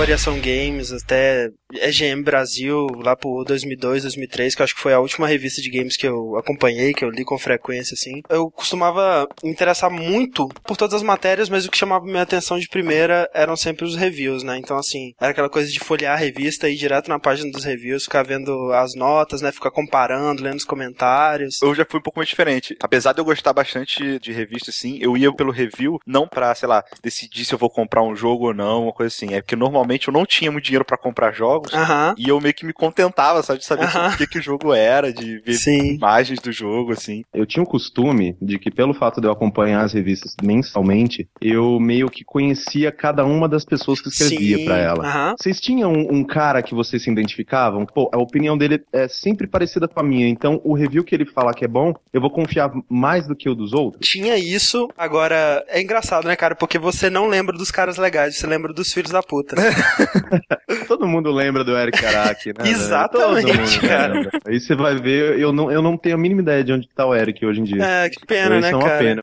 Variação Games, até EGM Brasil, lá por 2002, 2003, que eu acho que foi a última revista de games que eu acompanhei, que eu li com frequência, assim. Eu costumava me interessar muito por todas as matérias, mas o que chamava minha atenção de primeira eram sempre os reviews, né? Então, assim, era aquela coisa de folhear a revista e ir direto na página dos reviews, ficar vendo as notas, né? Ficar comparando, lendo os comentários. Eu já fui um pouco mais diferente. Apesar de eu gostar bastante de revista, assim, eu ia pelo review, não pra, sei lá, decidir se eu vou comprar um jogo ou não, uma coisa assim. É porque normalmente eu não tinha muito dinheiro para comprar jogos Aham. e eu meio que me contentava, sabe, de saber o que, que o jogo era, de ver Sim. imagens do jogo, assim. Eu tinha o costume de que, pelo fato de eu acompanhar as revistas mensalmente, eu meio que conhecia cada uma das pessoas que escrevia pra ela. Vocês tinham um, um cara que vocês se identificavam? Pô, a opinião dele é sempre parecida com a minha, então o review que ele falar que é bom, eu vou confiar mais do que o dos outros? Tinha isso, agora é engraçado, né, cara? Porque você não lembra dos caras legais, você lembra dos filhos da puta. Todo mundo lembra do Eric Araki, né? velho? Exatamente, cara. lembra. Aí você vai ver, eu não, eu não tenho a mínima ideia de onde tá o Eric hoje em dia. É, que pena, né, é uma cara? pena.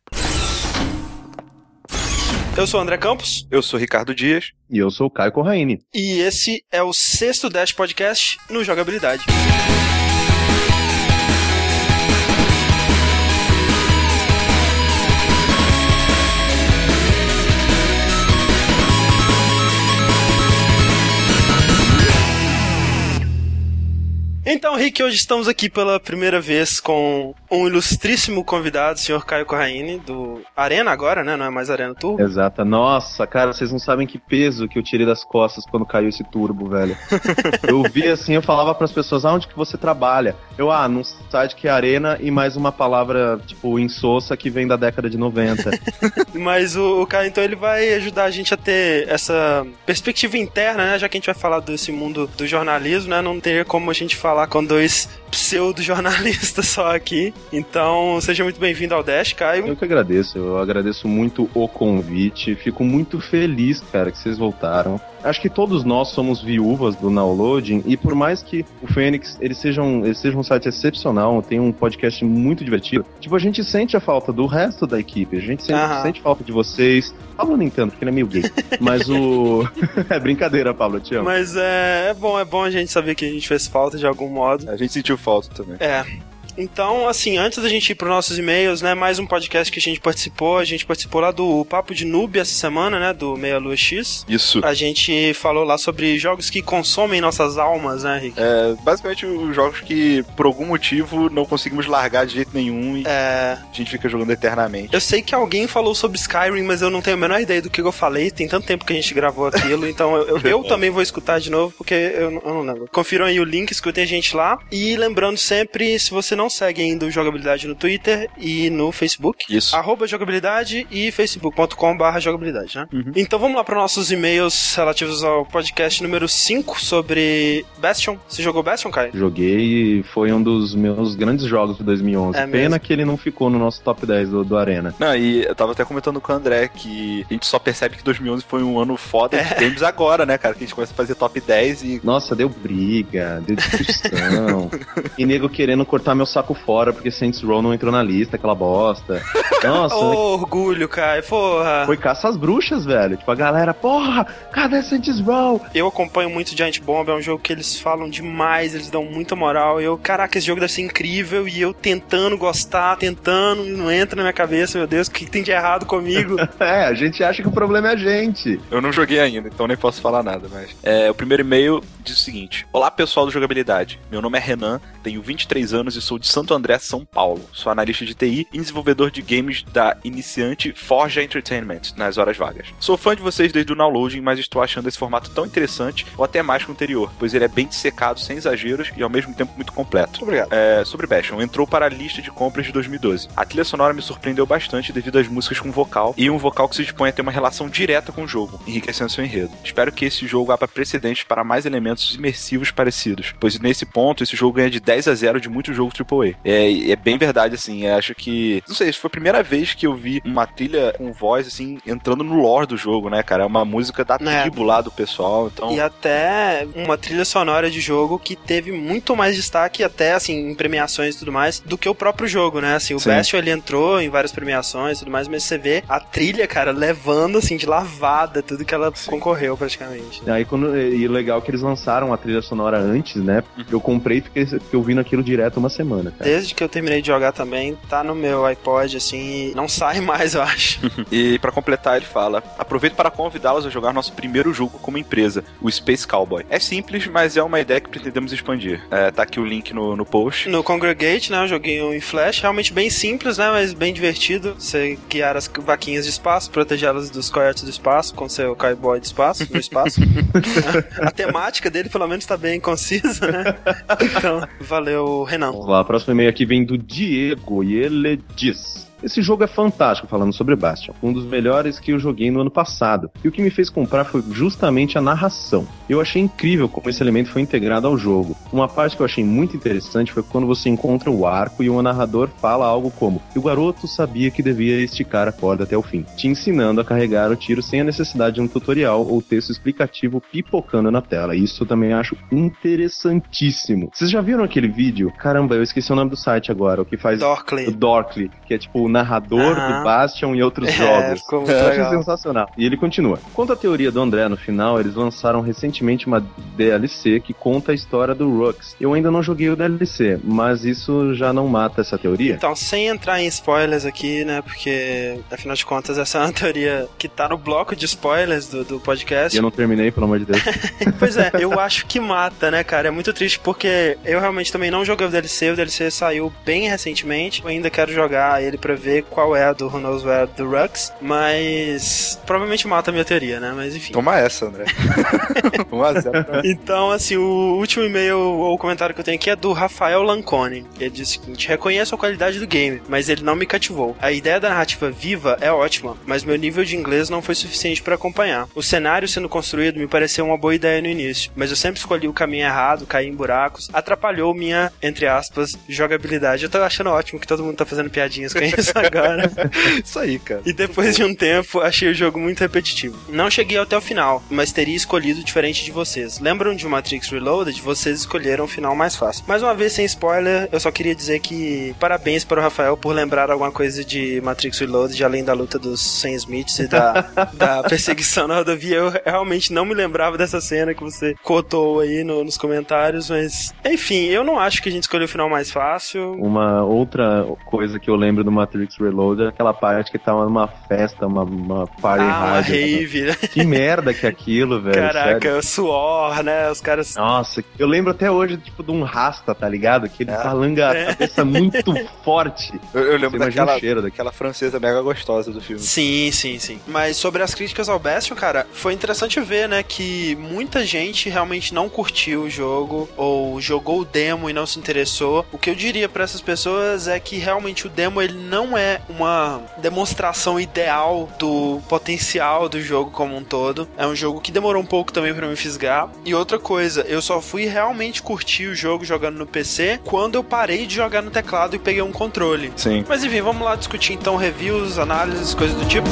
Eu sou o André Campos Eu sou Ricardo Dias. E eu sou o Caio Corraine. e esse é o sexto Dash Podcast no Jogabilidade. Então, Rick, hoje estamos aqui pela primeira vez com um ilustríssimo convidado, o senhor Caio Corraine, do Arena agora, né? Não é mais Arena Turbo. Exata. Nossa, cara, vocês não sabem que peso que eu tirei das costas quando caiu esse turbo, velho. eu vi assim, eu falava pras pessoas, aonde que você trabalha? Eu, ah, num site que é Arena e mais uma palavra, tipo, insossa que vem da década de 90. Mas o, o Caio, então, ele vai ajudar a gente a ter essa perspectiva interna, né? Já que a gente vai falar desse mundo do jornalismo, né? Não teria como a gente falar com dois pseudo-jornalistas só aqui. Então, seja muito bem-vindo ao Dash, Caio. eu que agradeço, eu agradeço muito o convite, fico muito feliz, cara, que vocês voltaram. Acho que todos nós somos viúvas do Downloading e por mais que o Fênix ele seja um, ele seja um site excepcional, tem um podcast muito divertido, tipo, a gente sente a falta do resto da equipe, a gente sente, sente falta de vocês. Pablo nem tanto, porque ele é meio gay. Mas o. é brincadeira, Pablo, eu te amo. Mas é, é bom, é bom a gente saber que a gente fez falta de algum modo. A gente sentiu falta também. É. Então, assim, antes da gente ir para nossos e-mails, né, mais um podcast que a gente participou, a gente participou lá do Papo de Noob essa semana, né, do Meia Lua X. Isso. A gente falou lá sobre jogos que consomem nossas almas, né, Rick? É, basicamente os jogos que por algum motivo não conseguimos largar de jeito nenhum e É, a gente fica jogando eternamente. eu sei que alguém falou sobre Skyrim, mas eu não tenho a menor ideia do que eu falei. Tem tanto tempo que a gente gravou aquilo, então eu, eu- eu também vou escutar de novo, porque eu, não- eu não lembro. Confiram aí o link, escutem a gente lá. E lembrando sempre, se você não segue ainda o Jogabilidade no Twitter e no Facebook, Isso. arroba jogabilidade e facebook.com barra jogabilidade, né? Uhum. Então vamos lá para nossos e-mails relativos ao podcast número 5 sobre Bastion. Você jogou Bastion, Caio? Joguei e foi um dos meus grandes jogos de 2011. É Pena mesmo? que ele não ficou no nosso top 10 do, do Arena. Não, e eu tava até comentando com o André que a gente só percebe que 2011 foi um ano foda É. de games agora, né, cara? Que a gente começa a fazer top 10 e. Nossa, deu briga, deu discussão. e nego querendo cortar meu saco fora porque Saints Row não entrou na lista, aquela bosta. Nossa, Ô, orgulho, Caio, porra. foi caça às bruxas, velho. Tipo, a galera, porra, cadê Saints Row? Eu acompanho muito Giant Bomb, é um jogo que eles falam demais, eles dão muita moral. Eu, caraca, esse jogo deve ser incrível e eu tentando gostar, tentando, e não entra na minha cabeça, meu Deus, o que, que tem de errado comigo? É, a gente acha que o problema é a gente. Eu não joguei ainda, então nem posso falar nada, mas. É, o primeiro e-mail diz o seguinte: Olá pessoal do Jogabilidade. Meu nome é Renan, tenho 23 anos e sou de Santo André, São Paulo. Sou analista de TI e desenvolvedor de games da iniciante Forja Entertainment nas horas vagas. Sou fã de vocês desde o downloading, mas estou achando esse formato tão interessante, ou até mais que o anterior, pois ele é bem dissecado, sem exageros e ao mesmo tempo muito completo. Obrigado. É, sobre Bastion, entrou para a lista de compras de 2012. A trilha sonora me surpreendeu bastante devido às músicas com vocal e um vocal que se dispõe a ter uma relação direta com o jogo, enriquecendo seu enredo. Espero que esse jogo abra precedentes para mais elementos imersivos parecidos, pois nesse ponto esse jogo ganha de 10 a 0 de muitos jogos É, é bem verdade, assim. Acho que. Não sei, foi a primeira vez que eu vi uma trilha com voz, assim, entrando no lore do jogo, né, cara? É uma música da é. tribo lá do pessoal. Então... E até uma trilha sonora de jogo que teve muito mais destaque, até assim, em premiações e tudo mais, do que o próprio jogo, né? Assim, o Sim. Bastion ele entrou em várias premiações e tudo mais, mas você vê a trilha, cara, levando assim de lavada tudo que ela Sim. concorreu praticamente. Né? Aí quando. E legal que eles lançaram a trilha sonora antes, né? Uhum. Eu comprei e fiquei, fiquei ouvindo aquilo direto uma semana, cara. Desde que eu terminei de jogar também, tá no meu iPod, assim, não sai mais, eu acho. e para completar, ele fala: aproveito para convidá-los a jogar nosso primeiro jogo como empresa, o Space Cowboy. É simples, mas é uma ideia que pretendemos expandir. É, tá aqui o link no, no post. No Congregate, né? Eu joguei em Flash, realmente bem simples, né? Mas bem divertido. Você guiar as vaquinhas de espaço, protegê-las dos coiotes do espaço, com seu cowboy de espaço, no espaço. a temática dele, pelo menos, tá bem concisa, né? Então, valeu, Renan. Vamos lá, próximo e-mail aqui vem do Diego e ele diz. Esse jogo é fantástico, falando sobre Bastion. Um dos melhores que eu joguei no ano passado. E o que me fez comprar foi justamente a narração. Eu achei incrível como esse elemento foi integrado ao jogo. Uma parte que eu achei muito interessante foi quando você encontra o arco e o narrador fala algo como: O garoto sabia que devia esticar a corda até o fim, te ensinando a carregar o tiro sem a necessidade de um tutorial ou texto explicativo pipocando na tela. Isso eu também acho interessantíssimo. Vocês já viram aquele vídeo? Caramba, eu esqueci o nome do site agora. O que faz. Dorkly. O Dorkly, que é tipo o narrador do Bastion e outros é, jogos. Ficou muito Eu achei sensacional. E ele continua. Quanto à teoria do André no final, eles lançaram recentemente uma DLC que conta a história do Rux. Eu ainda não joguei o DLC, mas isso já não mata essa teoria? Então, sem entrar em spoilers aqui, né? Porque, afinal de contas, essa é uma teoria que tá no bloco de spoilers do, do podcast. E eu não terminei, pelo amor de Deus. pois é, eu acho que mata, né, cara? É muito triste porque eu realmente também não joguei o DLC. O DLC saiu bem recentemente. Eu ainda quero jogar ele pra ver qual é a do Who Knows Where do Rux, mas provavelmente mata a minha teoria, né? Mas enfim. Toma essa, André. 1x0. então, assim, o último e-mail ou comentário que eu tenho aqui é do Rafael Lancone. Ele diz o seguinte: reconheço a qualidade do game, mas ele não me cativou. A ideia da narrativa viva é ótima, mas meu nível de inglês não foi suficiente para acompanhar. O cenário sendo construído me pareceu uma boa ideia no início, mas eu sempre escolhi o caminho errado, caí em buracos, atrapalhou minha, entre aspas, jogabilidade. Eu tô achando ótimo que todo mundo tá fazendo piadinhas com isso agora. Isso aí, cara. E depois de um tempo, achei o jogo muito repetitivo. Não cheguei até o final, mas teria escolhido diferente de vocês. Lembram de Matrix Reloaded? Vocês escolheram o final mais fácil. Mais uma vez, sem spoiler, eu só queria dizer que parabéns para o Rafael por lembrar alguma coisa de Matrix Reloaded, além da luta dos Sam Smiths e da, da perseguição na rodovia. Eu realmente não me lembrava dessa cena que você cotou aí no, nos comentários, mas enfim, eu não acho que a gente escolheu o final mais fácil. Uma outra coisa que eu lembro do Matrix Reload é aquela parte que tava numa festa, uma, uma party ah, rádio. Uma rave. Né? Que merda que é aquilo, velho. Caraca, sério. suor, né? Os caras. Nossa, eu lembro até hoje, tipo, de um rasta, tá ligado? Que ele é. balanga a cabeça muito forte. Eu, eu lembro daquela, cheiro daquela francesa mega gostosa do filme. Sim, sim, sim. Mas sobre as críticas ao Bastion, cara, foi interessante ver, né, que muita gente realmente não curtiu o jogo ou jogou o demo e não se interessou. O que eu diria para essas pessoas é que realmente o demo ele não é uma demonstração ideal do potencial do jogo como um todo. É um jogo que demorou um pouco também para me fisgar. E outra coisa, eu só fui realmente curtir o jogo jogando no PC quando eu parei de jogar no teclado e peguei um controle. Sim. Mas enfim, vamos lá discutir então reviews, análises, coisas do tipo.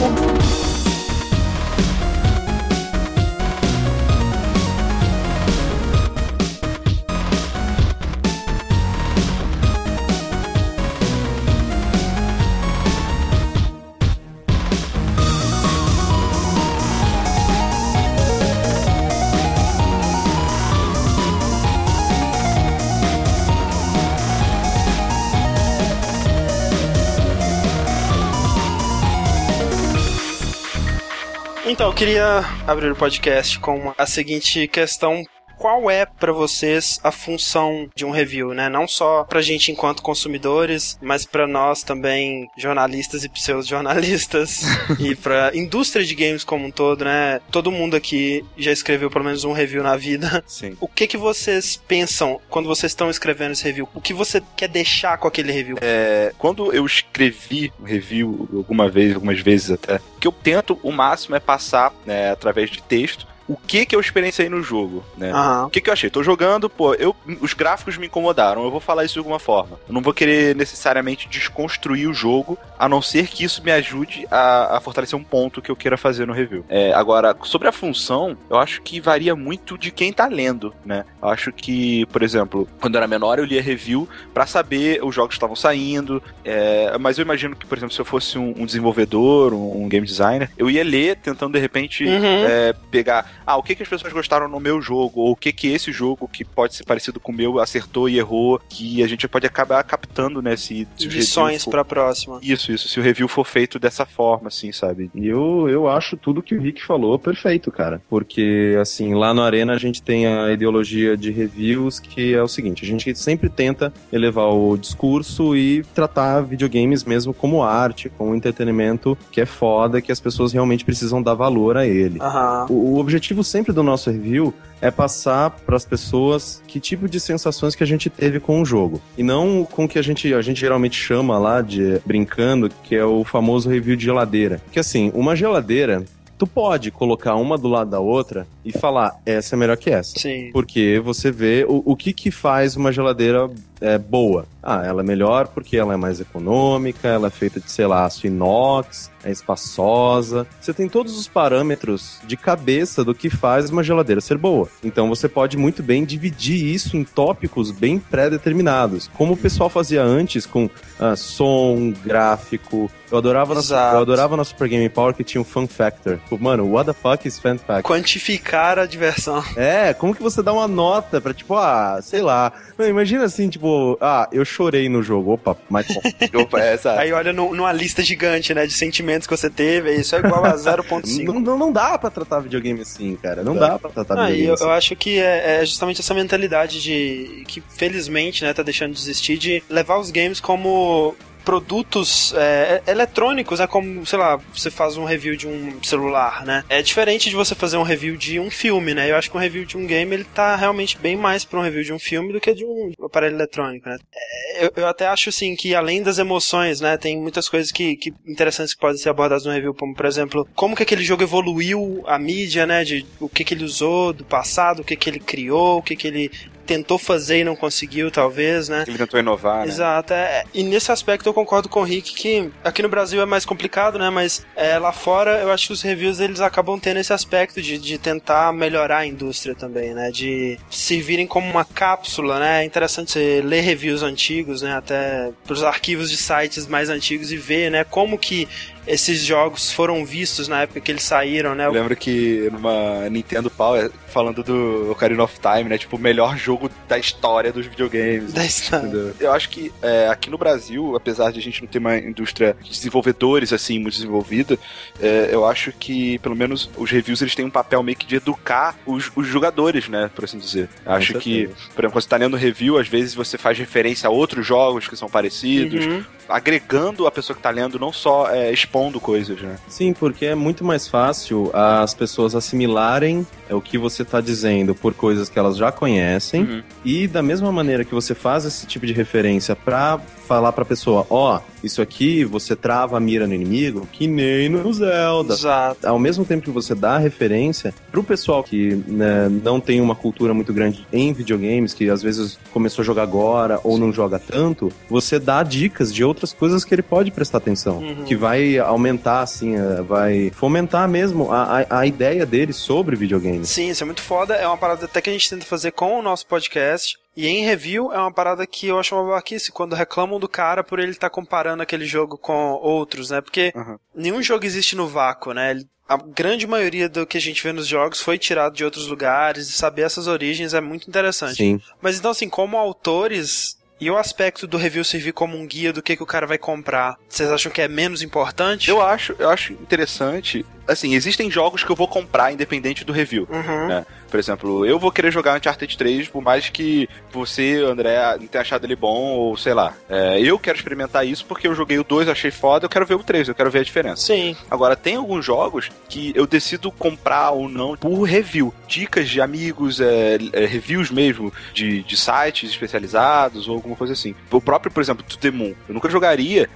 Queria abrir o podcast com a seguinte questão qual é para vocês a função de um review, né? Não só pra gente enquanto consumidores, mas para nós também jornalistas e pseudo-jornalistas e pra indústria de games como um todo, né? Todo mundo aqui já escreveu pelo menos um review na vida. Sim. O que que vocês pensam quando vocês estão escrevendo esse review? O que você quer deixar com aquele review? É, quando eu escrevi um review alguma vez, algumas vezes até, o que eu tento o máximo é passar né, através de texto o que que eu experienciei no jogo, né? Aham. O que, que eu achei? Tô jogando, pô, eu, os gráficos me incomodaram, eu vou falar isso de alguma forma. Eu não vou querer necessariamente desconstruir o jogo, a não ser que isso me ajude a, a fortalecer um ponto que eu queira fazer no review. É, agora, sobre a função, eu acho que varia muito de quem tá lendo, né? Eu acho que, por exemplo, quando eu era menor, eu lia review pra saber os jogos que estavam saindo, é, mas eu imagino que, por exemplo, se eu fosse um, um desenvolvedor, um, um game designer, eu ia ler tentando de repente Uhum. é, pegar, ah, o que, que as pessoas gostaram no meu jogo, ou o que que esse jogo que pode ser parecido com o meu acertou e errou, que a gente pode acabar captando, né, se, se Lições for- pra próxima. Isso, isso, se o review for feito dessa forma, assim, sabe? E eu, eu acho tudo que o Rick falou perfeito, cara. Porque, assim, lá no Arena a gente tem a ideologia de reviews que é o seguinte: a gente sempre tenta elevar o discurso e tratar videogames mesmo como arte, como entretenimento que é foda, que as pessoas realmente precisam dar valor a ele. Aham. O, o objetivo sempre do nosso review é passar para as pessoas que tipo de sensações que a gente teve com o jogo. E não com o que a gente, a gente geralmente chama lá de brincando, que é o famoso review de geladeira. Que assim, uma geladeira, tu pode colocar uma do lado da outra e falar, essa é melhor que essa. Sim. Porque você vê o, o que que faz uma geladeira é, boa. Ah, ela é melhor porque ela é mais econômica, ela é feita de, sei lá, aço inox, é espaçosa. Você tem todos os parâmetros de cabeça do que faz uma geladeira ser boa. Então você pode muito bem dividir isso em tópicos bem pré-determinados. Como o pessoal fazia antes com ah, som, gráfico. Eu adorava, na, eu adorava na Super Game Power que tinha um fun factor. Tipo, mano, what the fuck is fun factor? Quantificar a diversão. É, como que você dá uma nota pra, tipo, ah, sei lá. Mano, imagina assim, tipo, ah, eu chorei no jogo. Opa, mas. Opa, é. Aí olha no- numa lista gigante, né, de sentimentos que você teve, e isso é igual a 0.5. não, não, não dá pra tratar videogame assim, cara. Não Dá. dá pra tratar Ah, videogame eu, assim. eu acho que é, é justamente essa mentalidade de que felizmente né, tá deixando de existir de levar os games como produtos é, eletrônicos, né? Como, sei lá, você faz um review de um celular, né? É diferente de você fazer um review de um filme, né? Eu acho que um review de um game ele tá realmente bem mais pra um review de um filme do que de um aparelho eletrônico, né? É, eu, eu até acho assim que além das emoções, né? Tem muitas coisas que, que interessantes que podem ser abordadas no review, como por exemplo, como que aquele jogo evoluiu a mídia, né? De o que que ele usou do passado, o que que ele criou, o que que ele tentou fazer e não conseguiu, talvez, né? Ele tentou inovar, né? Exato, é, e nesse aspecto eu concordo com o Rick que aqui no Brasil é mais complicado, né? Mas é, lá fora eu acho que os reviews eles acabam tendo esse aspecto de, de tentar melhorar a indústria também, né? De servirem como uma cápsula, né? É interessante você ler reviews antigos, né? Até pros arquivos de sites mais antigos e ver, né? Como que esses jogos foram vistos na época que eles saíram, né? Eu lembro que numa Nintendo Power, falando do Ocarina of Time, né? Tipo, o melhor jogo da história dos videogames. Da história. Entendeu? Eu acho que é, aqui no Brasil, apesar de a gente não ter uma indústria de desenvolvedores assim muito desenvolvida, é, eu acho que pelo menos os reviews eles têm um papel meio que de educar os, os jogadores, né, por assim dizer. Eu acho que, por exemplo, quando você tá lendo review, às vezes você faz referência a outros jogos que são parecidos, Uhum. agregando a pessoa que tá lendo, não só é, expondo coisas, né? Sim, porque é muito mais fácil as pessoas assimilarem é, o que você tá dizendo por coisas que elas já conhecem. Uhum. E da mesma maneira que você faz esse tipo de referência pra falar pra pessoa, ó, isso aqui você trava a mira no inimigo, que nem no Zelda. Exato. Ao mesmo tempo que você dá a referência pro pessoal que né, não tem uma cultura muito grande em videogames, que às vezes começou a jogar agora ou não joga tanto, você dá dicas de outras coisas que ele pode prestar atenção. Uhum. Que vai aumentar, assim, eh, vai fomentar mesmo a, a, a ideia dele sobre videogames. Sim, isso é muito foda. É uma parada até que a gente tenta fazer com o nosso podcast. E em review é uma parada que eu acho uma babaquice quando reclamam do cara por ele estar comparando aquele jogo com outros, né? Porque Uhum. nenhum jogo existe no vácuo, né? A grande maioria do que a gente vê nos jogos foi tirado de outros lugares e saber essas origens é muito interessante. Sim. Mas então, assim, como autores, e o aspecto do review servir como um guia do que, que o cara vai comprar, vocês acham que é menos importante? Eu acho, eu acho interessante. Assim, existem jogos que eu vou comprar independente do review. Uhum. né? Por exemplo, eu vou querer jogar Uncharted 3, por mais que você, André, não tenha achado ele bom, ou sei lá. É, eu quero experimentar isso porque eu joguei o 2, achei foda, eu quero ver o 3, eu quero ver a diferença. Sim. Agora, tem alguns jogos que eu decido comprar ou não por review. Dicas de amigos, é, é, reviews mesmo, de, de sites especializados ou alguma coisa assim. O próprio, por exemplo, To The Moon. Eu nunca jogaria,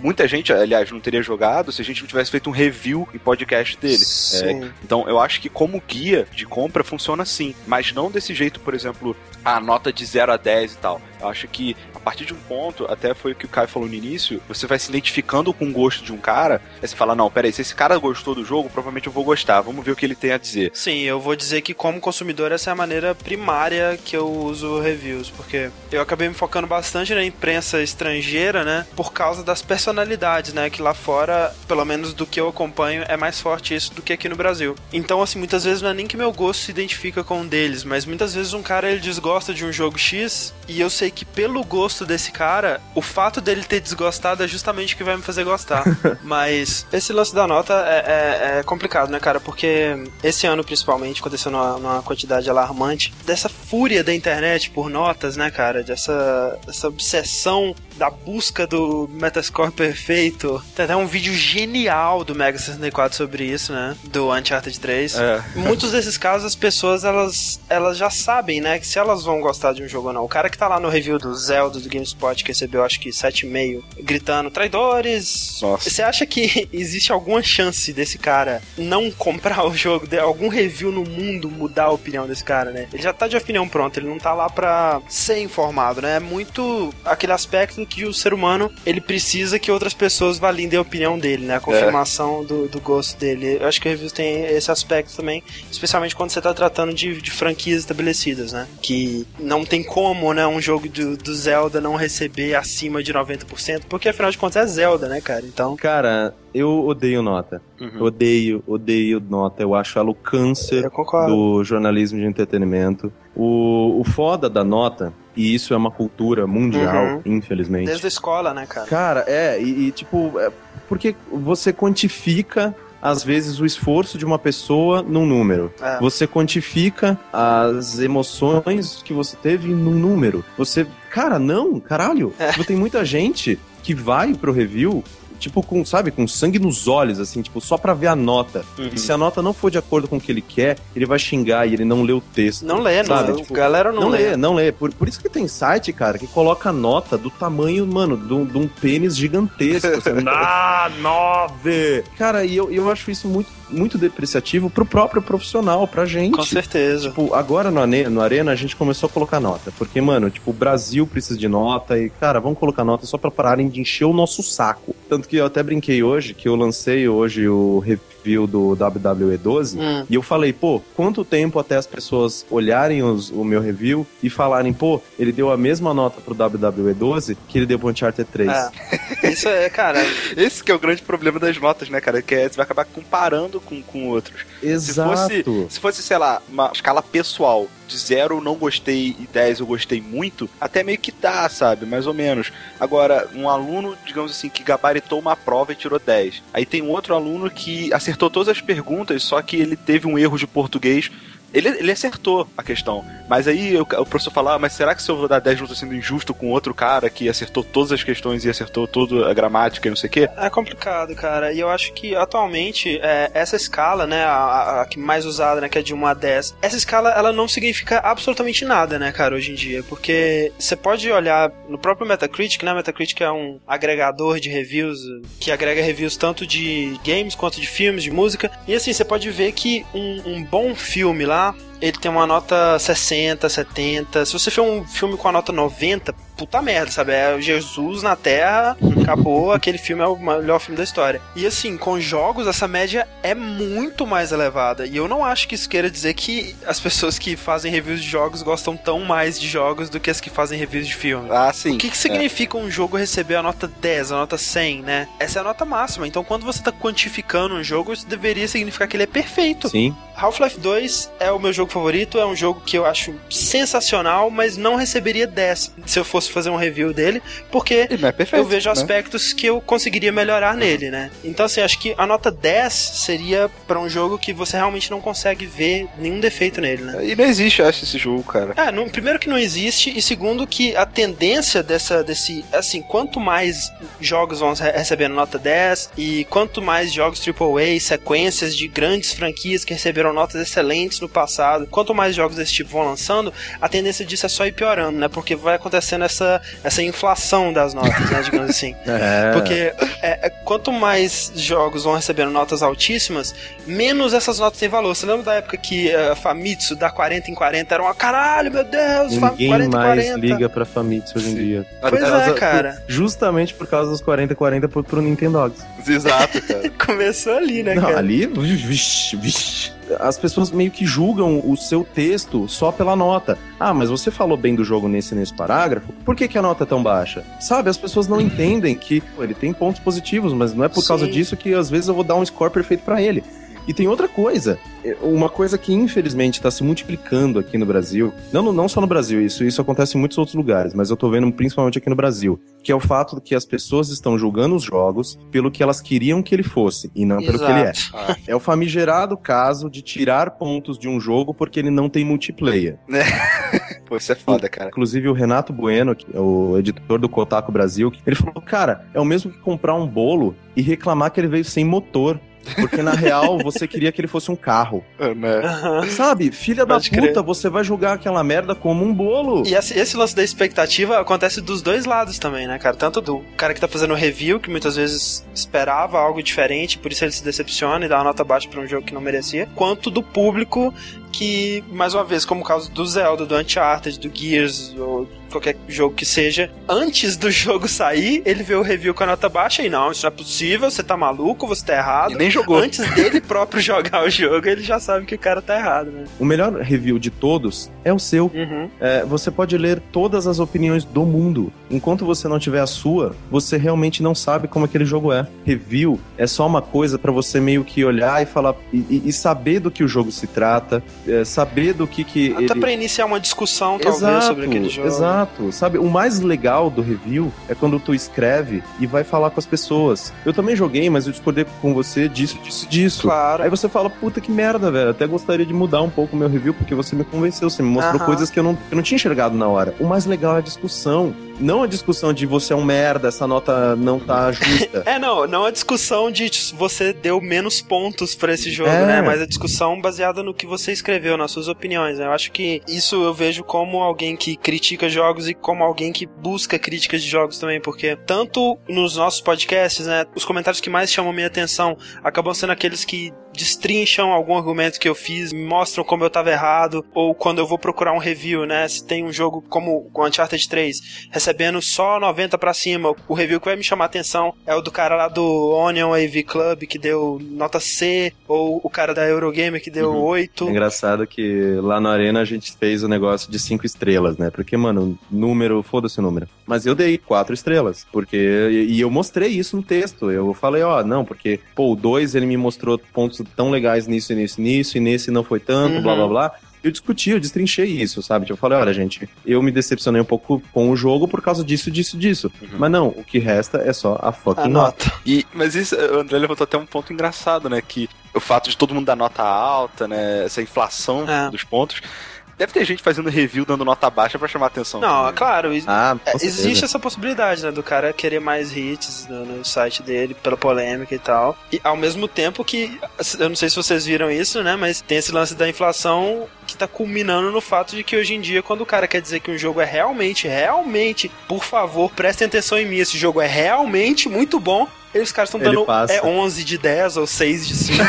muita gente, aliás, não teria jogado se a gente não tivesse feito um review em podcast dele. É, então eu acho que como guia de compra funciona assim, mas não desse jeito, por exemplo, a nota de 0 a 10 e tal. Eu acho que a partir de um ponto, até foi o que o Caio falou no início, você vai se identificando com o gosto de um cara, aí você fala, não, peraí, se esse cara gostou do jogo, provavelmente eu vou gostar, vamos ver o que ele tem a dizer. Sim, eu vou dizer que como consumidor essa é a maneira primária que eu uso reviews, porque eu acabei me focando bastante na imprensa estrangeira, né, por causa das personalidades, né, que lá fora, pelo menos do que eu acompanho, é mais forte isso do que aqui no Brasil. Então, assim, muitas vezes não é nem que meu gosto se identifica com um deles, mas muitas vezes um cara ele desgosta de um jogo X e eu sei que pelo gosto desse cara, o fato dele ter desgostado é justamente o que vai me fazer gostar. Mas esse lance da nota é, é, é, complicado, né, cara? Porque esse ano, principalmente, aconteceu numa, numa, quantidade alarmante dessa fúria da internet por notas, né, cara? Dessa, dessa obsessão da busca do Metascore perfeito. Tem até um vídeo genial do Mega 64 sobre isso, né? Do Uncharted 3. É. Muitos desses casos, as pessoas, elas, elas já sabem, né? Que se elas vão gostar de um jogo ou não. O cara que tá lá no review do Zelda do GameSpot, que recebeu acho que 7,5, gritando, traidores! Nossa. Você acha que existe alguma chance desse cara não comprar o jogo, de algum review no mundo mudar a opinião desse cara, né? Ele já tá de opinião pronta, ele não tá lá pra ser informado, né? É muito aquele aspecto que o ser humano ele precisa que outras pessoas validem a opinião dele, né? A confirmação é. do, do gosto dele. Eu acho que o review tem esse aspecto também, especialmente quando você tá tratando de, de franquias estabelecidas, né? Que não tem como, né, um jogo do, do Zelda não receber acima de 90%, porque afinal de contas é Zelda, né, cara? Então. Cara, eu odeio nota. Uhum. Odeio, odeio nota. Eu acho ela o câncer do jornalismo de entretenimento. O, o foda da nota, e isso é uma cultura mundial, uhum. infelizmente. Desde a escola, né, cara? Cara, é, e, e tipo, é porque você quantifica às vezes, o esforço de uma pessoa num número. É. Você quantifica as emoções que você teve num número. Você. Cara, não, caralho. É. Tipo, tem muita gente que vai pro review tipo, com, sabe, com sangue nos olhos, assim, tipo, só pra ver a nota. Uhum. E se a nota não for de acordo com o que ele quer, ele vai xingar e ele não lê o texto. Não lê, sabe? não. Tipo, galera não, não lê. lê. Não lê, Por, por isso que tem site, cara, que coloca nota do tamanho, mano, de um pênis gigantesco. assim, ah, nove! Cara, e eu, eu acho isso muito muito depreciativo pro próprio profissional, pra gente. Com certeza. Tipo, agora no, no Arena a gente começou a colocar nota. Porque, mano, tipo, o Brasil precisa de nota e, cara, vamos colocar nota só pra pararem de encher o nosso saco. Tanto que eu até brinquei hoje, que eu lancei hoje o review do WWE 12 hum. e eu falei, pô, quanto tempo até as pessoas olharem os, o meu review e falarem, pô, ele deu a mesma nota pro WWE 12 que ele deu pro Uncharted 3. É. Isso é, cara. Esse que é o grande problema das notas, né, cara? Que é, você vai acabar comparando com, com outros. Exato. Se fosse, se fosse, sei lá, uma escala pessoal, de zero não gostei e 10 eu gostei muito, até meio que dá, sabe? Mais ou menos. Agora, um aluno, digamos assim, que gabaritou uma prova e tirou 10. Aí tem um outro aluno que acertou todas as perguntas, só que ele teve um erro de português ele, ele acertou a questão. Mas aí o, o professor fala, ah, mas será que se eu vou dar 10 não tô sendo injusto com outro cara que acertou todas as questões e acertou toda a gramática e não sei o quê? É complicado, cara. E eu acho que atualmente é, essa escala, né, a, a, que mais usada, né, que é de 1 a 10, essa escala ela não significa absolutamente nada, né, cara, hoje em dia. Porque você pode olhar no próprio Metacritic, né? Metacritic é um agregador de reviews que agrega reviews tanto de games quanto de filmes, de música. E assim, você pode ver que um, um bom filme lá ele tem uma nota 60, 70. Se você for um filme com a nota 90, puta merda, sabe? É Jesus na Terra, acabou, aquele filme é o melhor filme da história. E assim, com jogos, essa média é muito mais elevada. E eu não acho que isso queira dizer que as pessoas que fazem reviews de jogos gostam tão mais de jogos do que as que fazem reviews de filme. Ah, sim. O que, que significa é. um jogo receber a nota 10, a nota 100, né? Essa é a nota máxima. Então, quando você tá quantificando um jogo, isso deveria significar que ele é perfeito. Sim. Half-Life 2 é o meu jogo favorito, é um jogo que eu acho sensacional, mas não receberia 10 se eu fosse fazer um review dele, porque é perfeito, eu vejo né? aspectos que eu conseguiria melhorar nele, né? Então, assim, acho que a nota 10 seria para um jogo que você realmente não consegue ver nenhum defeito nele, né? E não existe, acho, esse jogo, cara. É, primeiro que não existe, e segundo que a tendência dessa, desse, assim, quanto mais jogos vão recebendo nota 10 e quanto mais jogos AAA, sequências de grandes franquias que receberam notas excelentes no passado, quanto mais jogos desse tipo vão lançando, a tendência disso é só ir piorando, né? Porque vai acontecendo essa, essa inflação das notas, né, digamos assim. É. Porque é, é, quanto mais jogos vão recebendo notas altíssimas, menos essas notas têm valor. Você lembra da época que a uh, Famitsu da 40 em 40 era uma caralho, meu Deus, Ninguém 40 em mais 40. liga pra Famitsu hoje em dia. Pois é, cara. Justamente por causa dos 40 e 40 pro, pro Nintendogs. Exato, cara. Começou ali, né, Não, cara? ali, vixi, vixi. As pessoas meio que julgam o seu texto só pela nota. Ah, mas você falou bem do jogo nesse nesse parágrafo, por que, que a nota é tão baixa? Sabe, as pessoas não entendem que pô, ele tem pontos positivos, mas não é por causa Sim. disso que às vezes eu vou dar um score perfeito pra ele. E tem outra coisa, é, uma coisa que infelizmente está se multiplicando aqui no Brasil, não, não só no Brasil, isso, isso acontece em muitos outros lugares, mas eu tô vendo principalmente aqui no Brasil, que é o fato de que as pessoas estão julgando os jogos pelo que elas queriam que ele fosse, e não pelo que ele é. Exato. É o famigerado caso de tirar pontos de um jogo porque ele não tem multiplayer. Pô, isso é foda, cara. Inclusive o Renato Bueno, é o editor do Kotaku Brasil, ele falou: Cara, é o mesmo que comprar um bolo e reclamar que ele veio sem motor. Porque na real você queria que ele fosse um carro. Né? Aham. Sabe, filha da Pode puta, crer. você vai julgar aquela merda como um bolo. E esse, esse lance da expectativa acontece dos dois lados também, né, cara? Tanto do cara que tá fazendo review, que muitas vezes esperava algo diferente, por isso ele se decepciona e dá uma nota baixa pra um jogo que não merecia, quanto do público que, mais uma vez, como o caso do Zelda, do Uncharted, do Gears, ou qualquer jogo que seja, antes do jogo sair, ele vê o review com a nota baixa e não, isso não é possível, você tá maluco, você tá errado. E nem jogou. Antes dele próprio jogar o jogo, ele já sabe que o cara tá errado, né? O melhor review de todos é o seu. Uhum. É, você pode ler todas as opiniões do mundo. Enquanto você não tiver a sua, você realmente não sabe como aquele jogo é. Review é só uma coisa pra você meio que olhar e falar e- e saber do que o jogo se trata, é, saber do que que Até ele... pra iniciar uma discussão, talvez, sobre aquele jogo. Exato, sabe? O mais legal do review é quando tu escreve e vai falar com as pessoas. Eu também joguei, mas eu discordei com você disso, disso, disso. Claro. Aí você fala, puta que merda, velho. Até gostaria de mudar um pouco o meu review, porque você me convenceu, você me mostrou Aham. coisas que eu não, que eu não tinha enxergado na hora. O mais legal é a discussão. Não a discussão de você é um merda, essa nota não tá justa. É, não, não a discussão de você deu menos pontos pra esse jogo, É. né? Mas a discussão baseada no que você escreveu, nas suas opiniões. né? Eu acho que isso eu vejo como alguém que critica jogos e como alguém que busca críticas de jogos também, porque tanto nos nossos podcasts, né, os comentários que mais chamam minha atenção acabam sendo aqueles que destrincham algum argumento que eu fiz, me mostram como eu tava errado, ou quando eu vou procurar um review, né? Se tem um jogo como o Uncharted 3 recebendo só 90 pra cima, o review que vai me chamar a atenção é o do cara lá do Onion AV Club que deu nota C, ou o cara da Eurogamer que deu Uhum. 8. É engraçado que lá na Arena a gente fez o negócio de cinco estrelas, né? Porque, mano, número, foda-se o número. Mas eu dei quatro estrelas, porque. E eu mostrei isso no texto. Eu falei, ó, não, porque, pô, o 2 ele me mostrou pontos tão legais nisso e nisso e nisso, e nesse não foi tanto, Uhum. blá blá blá. Eu discuti, eu destrinchei isso, sabe? Tipo, Eu falei, olha, gente, eu me decepcionei um pouco com o jogo por causa disso, disso, disso. Uhum. Mas não, o que resta é só a fucking A nota. nota. E, mas isso, o André levantou até um ponto engraçado, né? Que o fato de todo mundo dar nota alta, né? Essa inflação É. dos pontos. Deve ter gente fazendo review dando nota baixa pra chamar atenção. Não, também. claro, Ah, É, existe essa possibilidade, né, do cara querer mais hits no, no site dele pela polêmica e tal. E ao mesmo tempo que, eu não sei se vocês viram isso, né, mas tem esse lance da inflação que tá culminando no fato de que hoje em dia, quando o cara quer dizer que um jogo é realmente, realmente, por favor, prestem atenção em mim, esse jogo é realmente muito bom. E os caras estão dando passa. é, 11 de 10 ou 6 de 5.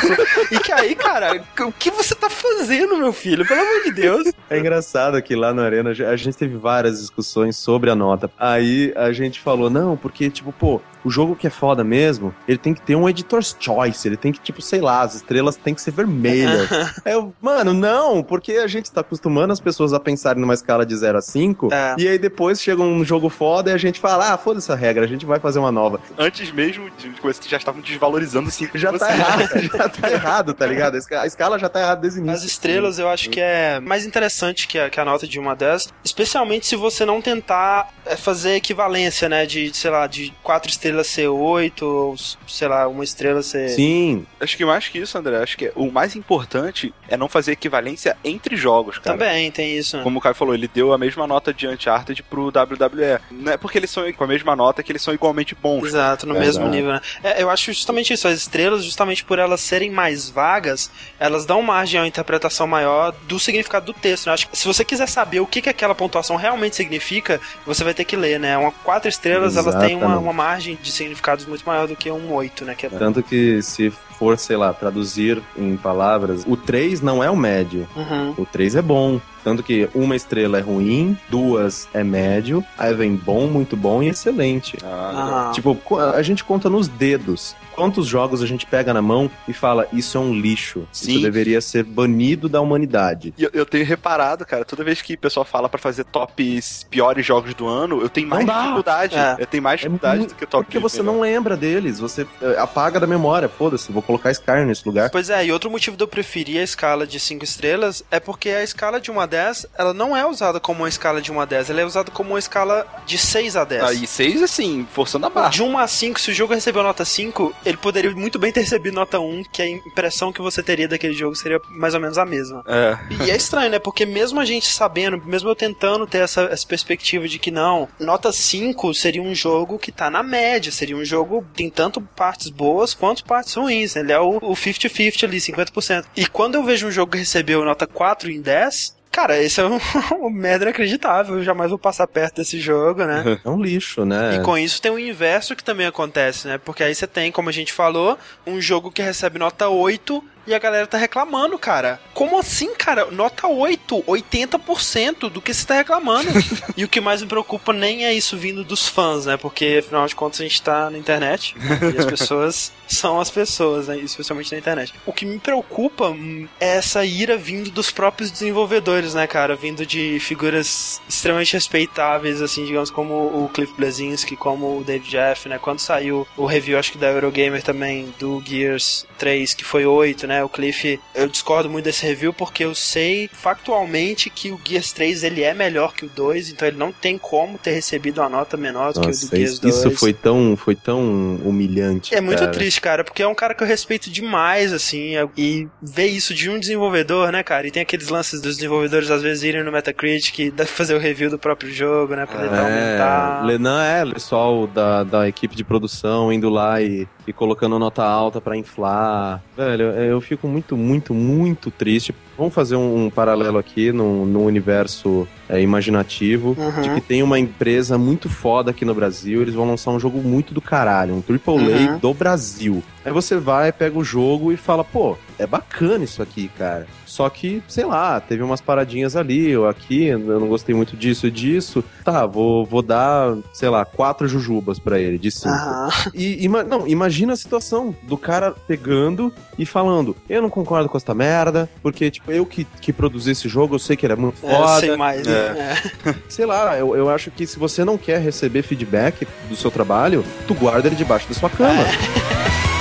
e que aí, cara, o que você tá fazendo, meu filho? Pelo amor de Deus. É engraçado que lá na Arena a gente teve várias discussões sobre a nota. Aí a gente falou, não, porque, tipo, pô, o jogo que é foda mesmo, ele tem que ter um editor's choice, ele tem que, tipo, sei lá, as estrelas tem que ser vermelhas. Eu, mano, não, porque a gente tá acostumando as pessoas a pensarem numa escala de 0 a 5, É. e aí depois chega um jogo foda e a gente fala, ah, foda essa regra, a gente vai fazer uma nova. Antes mesmo de coisas que já estavam desvalorizando assim. Já tá errado, já tá errado, tá ligado? A escala já tá errada desde o início. As estrelas eu acho que é mais interessante que a, que a nota de uma dessas, especialmente se você não tentar é, fazer equivalência, né, de, sei lá, de quatro estrelas estrela ser 8, ou sei lá, uma estrela ser. Sim. Acho que mais que isso, André, acho que o mais importante é não fazer equivalência entre jogos, cara. Também tem isso. Né? Como o Caio falou, ele deu a mesma nota de Uncharted pro WWE. Não é porque eles são com a mesma nota que eles são igualmente bons. Exato, no mesmo nível, né? É, eu acho justamente isso, as estrelas, justamente por elas serem mais vagas, elas dão margem a uma interpretação maior do significado do texto, né? Acho que se você quiser saber o que, que aquela pontuação realmente significa, você vai ter que ler, né? Uma quatro estrelas, elas têm uma, uma margem de significados muito maior do que um oito, né? Que é... Tanto que se for, sei lá, traduzir em palavras, o 3 não é o médio. Uhum. O 3 é bom. Tanto que uma estrela é ruim, duas é médio, aí vem bom, muito bom e excelente. Ah. Tipo, a gente conta nos dedos. Quantos jogos a gente pega na mão e fala, isso é um lixo. Sim. Isso deveria ser banido da humanidade. E eu, eu tenho reparado, cara, toda vez que o pessoal fala pra fazer tops piores jogos do ano, eu tenho mais dificuldade. É. Eu tenho mais dificuldade muito- do que o top Porque você não lembra deles, você eh, apaga da memória, foda-se, vou colocar Skyrim nesse lugar. Pois é, e outro motivo de eu preferir a escala de 5 estrelas é porque a escala de 1 a 10, ela não é usada como uma escala de 1 a 10, ela é usada como uma escala de 6 a 10. Aí seis, assim, forçando a barra. De 1 a 5, se o jogo recebeu nota 5, ele poderia muito bem ter recebido nota 1, que a impressão que você teria daquele jogo seria mais ou menos a mesma. É. E é estranho, né? Porque mesmo a gente sabendo, mesmo eu tentando ter essa, essa perspectiva de que não, nota 5 seria um jogo que tá na média, seria um jogo que tem tanto partes boas quanto partes ruins. né? Ele é o o 50-50 ali, 50%. E quando eu vejo um jogo que recebeu nota 4 em 10, cara, esse é um, um merda inacreditável. Eu jamais vou passar perto desse jogo, né? É um lixo, né? E com isso tem o inverso que também acontece, né? Porque aí você tem, como a gente falou, um jogo que recebe nota 8 e a galera tá reclamando, cara. Como assim, cara? Nota 8, 80% do que você tá reclamando. e o que mais me preocupa nem é isso vindo dos fãs, né? Porque afinal de contas a gente tá na internet e as pessoas são as pessoas, né? Especialmente na internet. O que me preocupa hum, é essa ira vindo dos próprios desenvolvedores, né, cara? Vindo de figuras extremamente respeitáveis, assim, digamos, como o Cliff Blazinski, como o Dave Jeff, né? Quando saiu o review, acho que da Eurogamer também, do Gears 3, que foi 8, né? O Cliff, eu discordo muito desse review porque eu sei factualmente que o Gears 3 ele é melhor que o 2, então ele não tem como ter recebido uma nota menor do que o do Nossa, Gears isso, 2. isso foi tão, foi tão humilhante. É muito cara. triste, cara, porque é um cara que eu respeito demais, assim, é- e ver isso de um desenvolvedor, né, cara? E tem aqueles lances dos desenvolvedores às vezes irem no Metacritic e deve fazer o review do próprio jogo, né, pra tentar aumentar. É, Lenan é, o pessoal da, da equipe de produção indo lá e, e colocando nota alta pra inflar. Velho, eu fico muito, muito, muito triste. Vamos fazer um, um paralelo aqui no, no universo é, imaginativo Uhum. de que tem uma empresa muito foda aqui no Brasil, eles vão lançar um jogo muito do caralho, um AAA Uhum. do Brasil. Aí você vai, pega o jogo e fala, pô, é bacana isso aqui, cara. Só que, sei lá, teve umas paradinhas ali ou aqui, eu não gostei muito disso e disso. Tá, vou, vou dar, sei lá, quatro jujubas pra ele, de cinco. Aham. E ima- não, imagina a situação do cara pegando e falando: Eu não concordo com essa merda, porque, tipo, eu que, que produzi esse jogo, eu sei que ele é muito É, foda. sem mais, né? É. Sei lá, eu, eu acho que se você não quer receber feedback do seu trabalho, tu guarda ele debaixo da sua cama.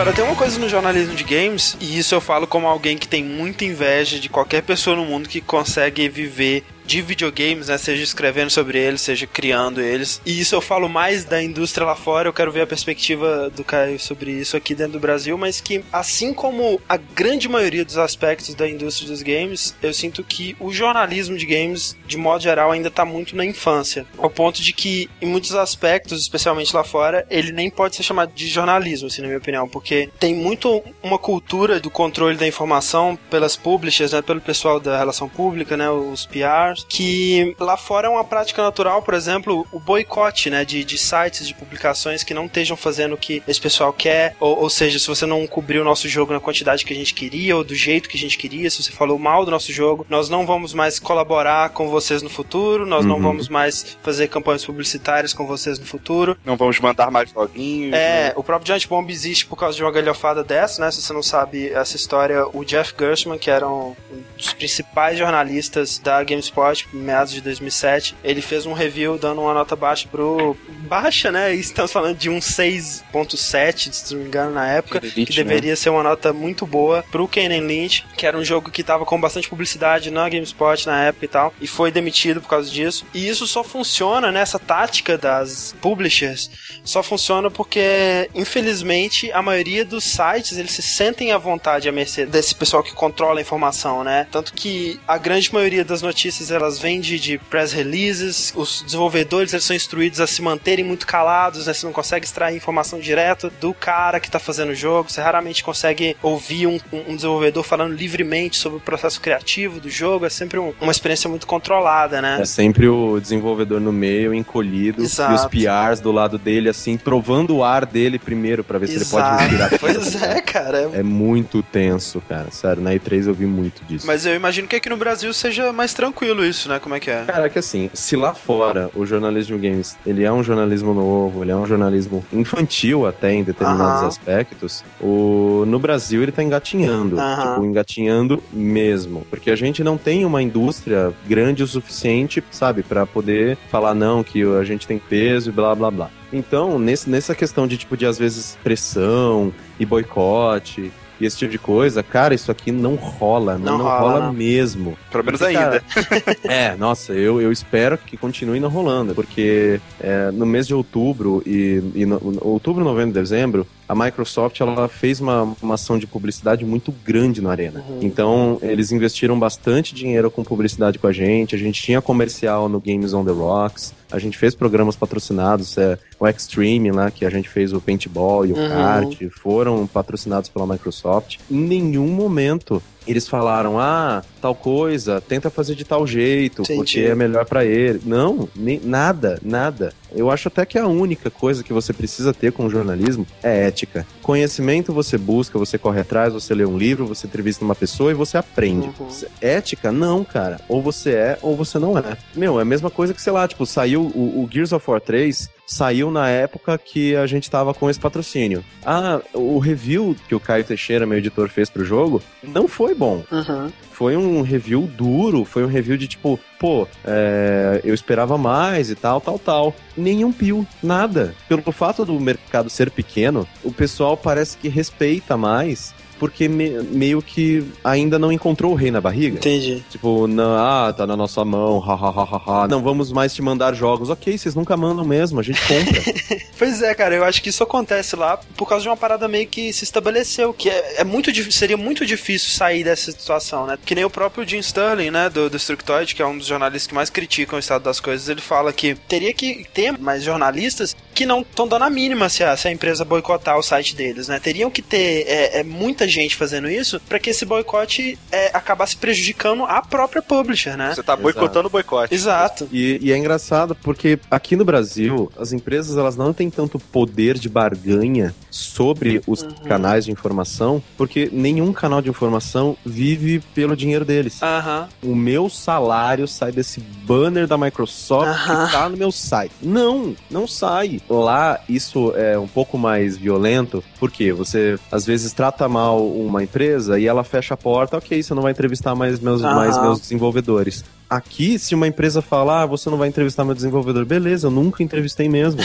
Agora, tem uma coisa no jornalismo de games, e isso eu falo como alguém que tem muita inveja de qualquer pessoa no mundo que consegue viver de videogames, né? Seja escrevendo sobre eles, seja criando eles. E isso eu falo mais da indústria lá fora, eu quero ver a perspectiva do Caio sobre isso aqui dentro do Brasil, mas que, assim como a grande maioria dos aspectos da indústria dos games, eu sinto que o jornalismo de games, de modo geral, ainda tá muito na infância. Ao ponto de que, em muitos aspectos, especialmente lá fora, ele nem pode ser chamado de jornalismo, assim, na minha opinião, porque tem muito uma cultura do controle da informação pelas publishers, né, pelo pessoal da relação pública, né, os PRs, que lá fora é uma prática natural, por exemplo, o boicote, né, de, de sites, de publicações que não estejam fazendo o que esse pessoal quer, ou, ou seja, se você não cobriu o nosso jogo na quantidade que a gente queria, ou do jeito que a gente queria, se você falou mal do nosso jogo, nós não vamos mais colaborar com vocês no futuro, nós uhum. não vamos mais fazer campanhas publicitárias com vocês no futuro. Não vamos mandar mais loguinhos. É, né? o próprio Giant Bomb existe por causa de uma galhofada dessa, né? Se você não sabe essa história, o Jeff Gershman, que era um dos principais jornalistas da GameSpot, em meados de 2007, ele fez um review dando uma nota baixa pro. Baixa, né? Estamos falando de um 6.7, se não me engano, na época, Elite, que deveria né? ser uma nota muito boa pro Kenan Lynch, que era um jogo que tava com bastante publicidade na GameSpot na época e tal, e foi demitido por causa disso. E isso só funciona, né? Essa tática das publishers só funciona porque, infelizmente, a maioria dos sites eles se sentem à vontade à mercê desse pessoal que controla a informação, né? Tanto que a grande maioria das notícias elas vêm de, de press releases, os desenvolvedores eles são instruídos a se manterem muito calados, né? Você não consegue extrair informação direto do cara que está fazendo o jogo, você raramente consegue ouvir um, um, desenvolvedor falando livremente sobre o processo criativo do jogo, é sempre um, uma experiência muito controlada, né? É sempre o desenvolvedor no meio, encolhido, Exato. e os PRs do lado dele, assim, provando o ar dele primeiro para ver se Exato. ele pode respirar. Pois é, cara. É... é muito tenso, cara. Sério, na E3 eu vi muito disso. Mas eu imagino que aqui no Brasil seja mais tranquilo isso, né? Como é que é? Cara, é que assim, se lá fora o jornalismo games, ele é um jornalismo novo, ele é um jornalismo infantil até em determinados aspectos, o... no Brasil ele tá engatinhando. Tipo, engatinhando mesmo. Porque a gente não tem uma indústria grande o suficiente, sabe, para poder falar não, que a gente tem peso e blá blá blá. Então, nesse, nessa questão de, tipo, de às vezes pressão e boicote e esse tipo de coisa, cara, isso aqui não rola, não, não, rola, rola não. mesmo. Pelo menos ainda. Cara, é, nossa, eu, eu espero que continue não rolando, porque é, no mês de outubro e, e no, outubro, novembro, dezembro, a Microsoft ela fez uma, uma ação de publicidade muito grande na Arena. Uhum. Então, eles investiram bastante dinheiro com publicidade com a gente. A gente tinha comercial no Games on the Rocks. A gente fez programas patrocinados, é, o Extreme lá, que a gente fez o Paintball e o uhum. Kart, foram patrocinados pela Microsoft. Em nenhum momento eles falaram, ah, tal coisa, tenta fazer de tal jeito, Entendi. porque é melhor para ele. Não, nem, nada, nada. Eu acho até que a única coisa que você precisa ter com o jornalismo é ética. Conhecimento você busca, você corre atrás, você lê um livro, você entrevista uma pessoa e você aprende. Uhum. Ética, não, cara. Ou você é, ou você não é. Meu, é a mesma coisa que, sei lá, tipo, saiu o, o Gears of War 3, saiu na época que a gente tava com esse patrocínio. Ah, o review que o Caio Teixeira, meu editor, fez pro jogo, não foi bom. Uhum. Foi um review duro, foi um review de tipo, pô, é, eu esperava mais e tal, tal, tal. Nenhum pio, nada. Pelo fato do mercado ser pequeno, o pessoal parece que respeita mais porque me, meio que ainda não encontrou o rei na barriga. Entendi. Tipo, não, ah, tá na nossa mão, ha, Não vamos mais te mandar jogos. Ok, vocês nunca mandam mesmo, a gente compra. pois é, cara, eu acho que isso acontece lá por causa de uma parada meio que se estabeleceu, que é, é muito seria muito difícil sair dessa situação, né? Que nem o próprio Jim Sterling, né, do Destructoid, que é um dos jornalistas que mais criticam o estado das coisas, ele fala que teria que ter mais jornalistas que não estão dando a mínima se a, se a, empresa boicotar o site deles, né? Teriam que ter é, é muita gente fazendo isso para que esse boicote é, acabasse prejudicando a própria publisher, né? Você tá boicotando o boicote. Exato. E, e, é engraçado porque aqui no Brasil, as empresas elas não têm tanto poder de barganha sobre os uhum. canais de informação, porque nenhum canal de informação vive pelo dinheiro deles. Uhum. O meu salário sai desse banner da Microsoft uhum. que tá no meu site. Não, não sai. Lá isso é um pouco mais violento, porque você às vezes trata mal uma empresa e ela fecha a porta, ok, você não vai entrevistar mais meus, uhum. mais meus desenvolvedores. Aqui, se uma empresa falar, ah, você não vai entrevistar meu desenvolvedor, beleza, eu nunca entrevistei mesmo.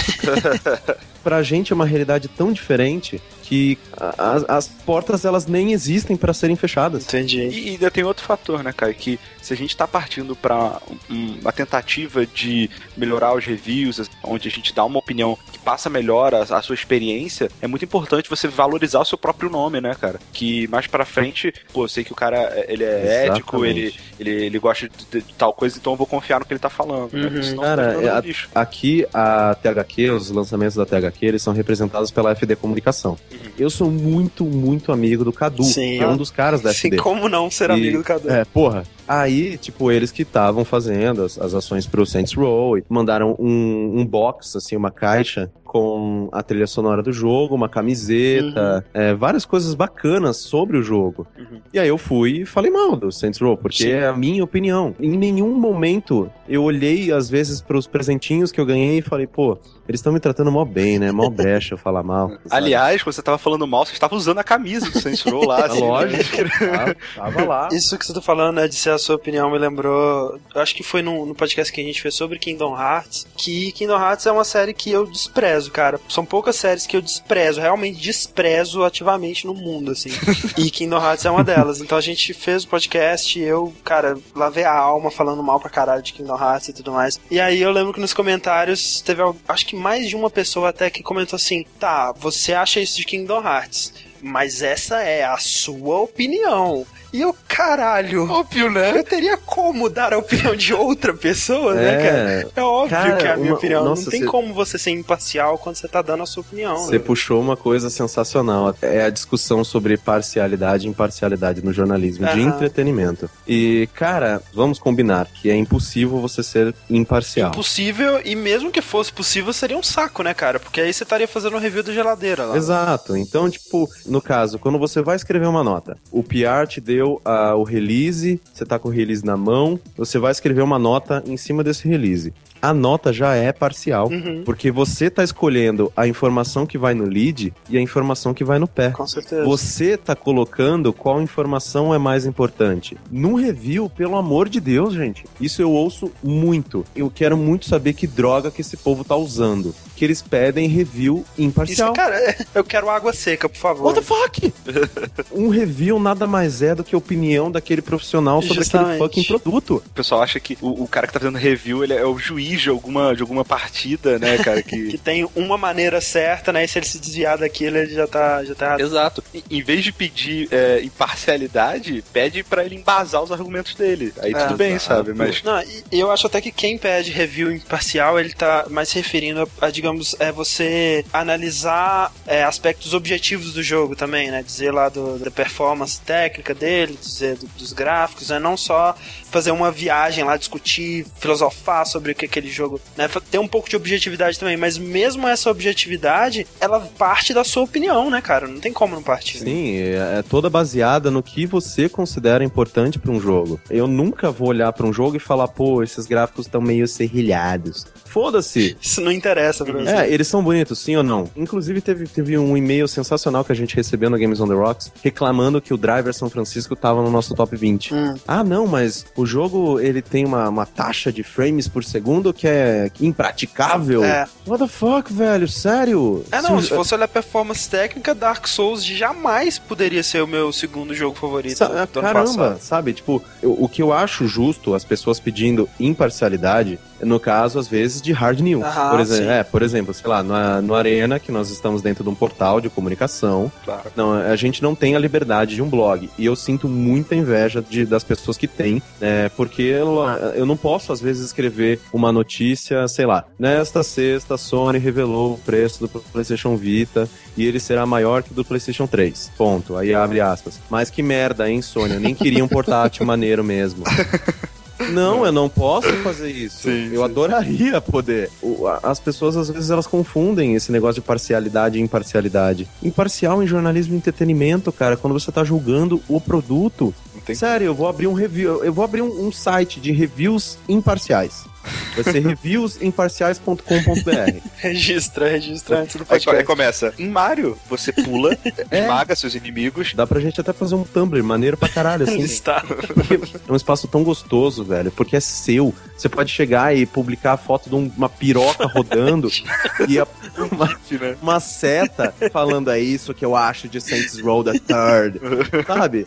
pra gente é uma realidade tão diferente que as, as portas elas nem existem para serem fechadas. Entendi. E, e ainda tem outro fator, né, cara, que se a gente está partindo para um, uma tentativa de melhorar os reviews, onde a gente dá uma opinião que passa melhor a, a, sua experiência, é muito importante você valorizar o seu próprio nome, né, cara? Que mais para frente, pô, eu sei que o cara ele é Exatamente. ético, ele, ele, ele gosta de, de, tal coisa, então eu vou confiar no que ele tá falando. Né? Uhum. Né? cara, é, a, aqui a THQ, os lançamentos da THQ, eles são representados pela FD Comunicação. Uhum. Eu sou muito, muito amigo do Cadu, Sim. é um dos caras da FD. Sim, como não ser e, amigo do Cadu? É, porra, Aí, tipo, eles que estavam fazendo as, as ações pro Saints Row, e mandaram um, um box, assim, uma caixa com a trilha sonora do jogo, uma camiseta, é, várias coisas bacanas sobre o jogo. Uhum. E aí eu fui e falei mal do Saints Row, porque Sim. é a minha opinião. Em nenhum momento eu olhei, às vezes, pros presentinhos que eu ganhei e falei, pô, eles estão me tratando mó bem, né? Mó brecha eu falar mal. sabe? Aliás, quando você tava falando mal, você estava usando a camisa do Saints Row lá. É assim, lógico, né? tava, tava lá. Isso que você tá falando, né, de ser a sua opinião, me lembrou. Acho que foi no, no podcast que a gente fez sobre Kingdom Hearts. Que Kingdom Hearts é uma série que eu desprezo, cara. São poucas séries que eu desprezo, realmente desprezo ativamente no mundo, assim. e Kingdom Hearts é uma delas. Então a gente fez o podcast e eu, cara, lavei a alma falando mal pra caralho de Kingdom Hearts e tudo mais. E aí eu lembro que nos comentários teve, acho que mais de uma pessoa até que comentou assim: tá, você acha isso de Kingdom Hearts? Mas essa é a sua opinião. E eu, caralho. Óbvio, né? Eu teria como dar a opinião de outra pessoa, né, cara? É, É óbvio Cara, que é a minha uma- opinião. nossa, não tem cê- como você ser imparcial quando você tá dando a sua opinião. Você né? puxou uma coisa sensacional. É a discussão sobre parcialidade e imparcialidade no jornalismo de Aham. entretenimento. E, cara, vamos combinar que é impossível você ser imparcial. Impossível, e mesmo que fosse possível, seria um saco, né, cara? Porque aí você estaria fazendo um review da geladeira lá. Exato. Então, tipo, no caso, quando você vai escrever uma nota, o PR te deu ah, o release, você tá com o release na mão, você vai escrever uma nota em cima desse release. A nota já é parcial, Uhum, porque você tá escolhendo a informação que vai no lead e a informação que vai no pé. com certeza. Você tá colocando qual informação é mais importante. Num review, pelo amor de Deus, gente. Isso eu ouço muito. Eu quero muito saber que droga que esse povo tá usando. Que eles pedem review Isso, imparcial. cara, eu quero água seca, por favor. What the fuck? um review nada mais é do que a opinião daquele profissional sobre Justamente. aquele fucking produto. O pessoal acha que o, o cara que tá fazendo review ele é o juiz de alguma, de alguma partida, né, cara? Que Que... tem uma maneira certa, né? E se ele se desviar daquilo, ele já tá, já tá errado. Exato. Em- vez de pedir é, imparcialidade, pede pra ele embasar os argumentos dele. Aí É, tudo bem, exato. sabe? Mas Não, eu acho até que quem pede review imparcial, ele tá mais se referindo a, a, digamos, é você analisar é, aspectos objetivos do jogo também, né? Dizer lá do, da performance técnica dele, dizer do- dos gráficos, né? Não só fazer uma viagem lá, discutir, filosofar sobre o que aquele jogo, né? Ter um pouco de objetividade também, mas mesmo essa objetividade, ela parte da sua opinião, né, cara? Não tem como não partir. Sim, é, é toda baseada no que você considera importante pra um jogo. Eu nunca vou olhar pra um jogo e falar, pô, esses gráficos estão meio serrilhados. Foda-se. Isso não interessa pra você. É, eles são bonitos, sim ou não? Inclusive, teve, teve um e-mail sensacional que a gente recebeu no Games on the Rocks reclamando que o Driver São Francisco tava no nosso top 20. Hum. Ah, não, mas o jogo ele tem uma, uma taxa de frames por segundo que é impraticável. É. What the fuck, velho? Sério? É, não, Se- se fosse olhar performance técnica, Dark Souls jamais poderia ser o meu segundo jogo favorito Sa- Caramba, sabe? Tipo, eu- o que eu acho justo, as pessoas pedindo imparcialidade, no caso, às vezes, de hard news. Aham, por, exemplo, é, por exemplo, sei lá, no, no Arena, que nós estamos dentro de um portal de comunicação, Claro. não, a gente não tem a liberdade de um blog. E eu sinto muita inveja de, das pessoas que têm, né, porque eu, eu não posso, às vezes, escrever uma notícia, sei lá, nesta sexta, a Sony revelou o preço do PlayStation Vita e ele será maior que o do PlayStation 3. Ponto. Aí abre aspas. Mas que merda, hein, Sony? Eu nem queria um portátil maneiro mesmo. Não, eu não posso fazer isso. Sim, eu sim. adoraria poder. As pessoas, às vezes, elas confundem esse negócio de parcialidade e imparcialidade. Imparcial em jornalismo e entretenimento, cara, quando você tá julgando o produto. Tem Sério, eu vou abrir um review, eu vou abrir um, um site de reviews imparciais. Vai ser reviewsimparciais.com.br. Registra, registra antes do Aí, aí podcast. começa. Em Mario, você pula, É. esmaga seus inimigos. Dá pra gente até fazer um Tumblr maneiro pra caralho, assim. Está. É um espaço tão gostoso, velho, porque é seu. Você pode chegar e publicar a foto de um- uma piroca rodando e a- uma, né? uma seta falando é isso que eu acho de Saints Row the Third, sabe?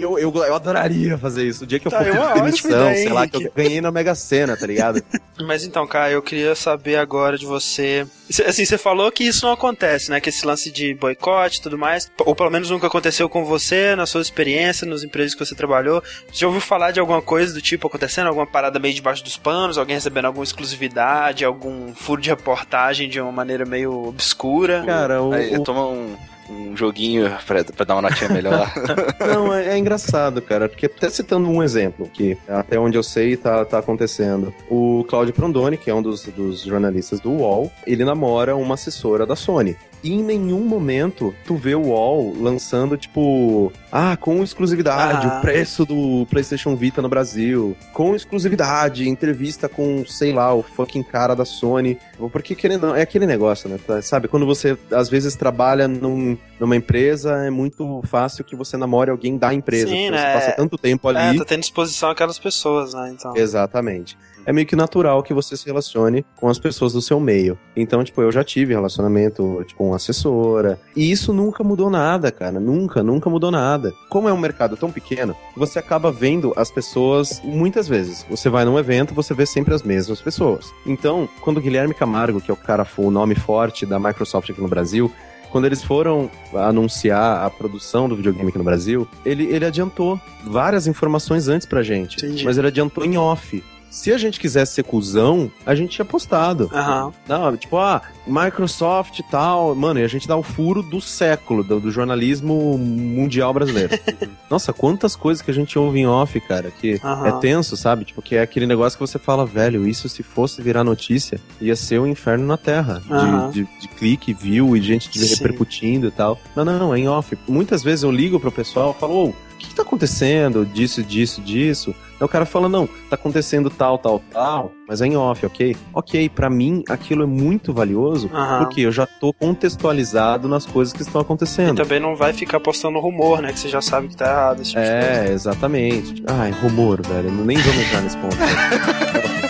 Eu, eu, eu adoraria fazer isso. O dia que eu Tá, for é ótima demissão, sei lá, que eu ganhei na Mega Sena, tá ligado? Mas então, cara, eu queria saber agora de você. Cê- Assim, você falou que isso não acontece, né? Que esse lance de boicote e tudo mais, ou pelo menos nunca aconteceu com você, na sua experiência, nos empregos que você trabalhou. Você já ouviu falar de alguma coisa do tipo acontecendo? Alguma parada meio debaixo dos panos? Alguém recebendo alguma exclusividade? Algum furo de reportagem de uma maneira meio obscura? Cara, o, Aí, o- toma um, um joguinho pra, pra dar uma notinha melhor. Não, é, é, engraçado, cara, porque até citando um exemplo que até onde eu sei tá, tá acontecendo. O Claudio Prondoni, que é um dos, dos jornalistas do UOL, ele namora uma assessora da Sony. E em nenhum momento tu vê o UOL lançando, tipo, ah, com exclusividade, ah. o preço do PlayStation Vita no Brasil, com exclusividade, entrevista com, sei lá, o fucking cara da Sony. Porque querendo, é aquele negócio, né? Tá, sabe, quando você às vezes trabalha num, numa empresa, é muito fácil que você namore alguém da empresa. Sim, né? Você passa tanto tempo ali. É, tá tendo exposição àquelas pessoas, né? Então. Exatamente é meio que natural que você se relacione com as pessoas do seu meio. Então, tipo, eu já tive relacionamento tipo, com assessora. E isso nunca mudou nada, cara. Nunca, nunca mudou nada. Como é um mercado tão pequeno, você acaba vendo as pessoas muitas vezes. Você vai num evento, você vê sempre as mesmas pessoas. Então, quando o Guilherme Camargo, que é o cara, o nome forte da Microsoft aqui no Brasil, quando eles foram anunciar a produção do videogame aqui no Brasil, ele, ele adiantou várias informações antes pra gente. Entendi. Mas ele adiantou em off. Se a gente quisesse ser cuzão, a gente tinha postado. Uhum. Não, tipo, ah, Microsoft e tal. Mano, e a gente dá o furo do século, do, do jornalismo mundial brasileiro. Nossa, quantas coisas que a gente ouve em off, cara, que uhum. é tenso, sabe? Tipo, que é aquele negócio que você fala, velho, isso se fosse virar notícia, ia ser o um inferno na Terra. Uhum. De, de, de, clique, view e gente repercutindo e tal. Não, não, não, é em off. Muitas vezes eu ligo pro pessoal e falo, ô, oh, que, que tá acontecendo? Disso, disso, disso. Aí o cara fala, não, tá acontecendo tal, tal, tal, mas é em off, ok? Ok, para mim aquilo é muito valioso, uhum. porque eu já tô contextualizado nas coisas que estão acontecendo. E também não vai ficar postando rumor, né? Que você já sabe que tá errado. Tipo é, exatamente. Ai, rumor, velho. Nem vamos entrar nesse ponto.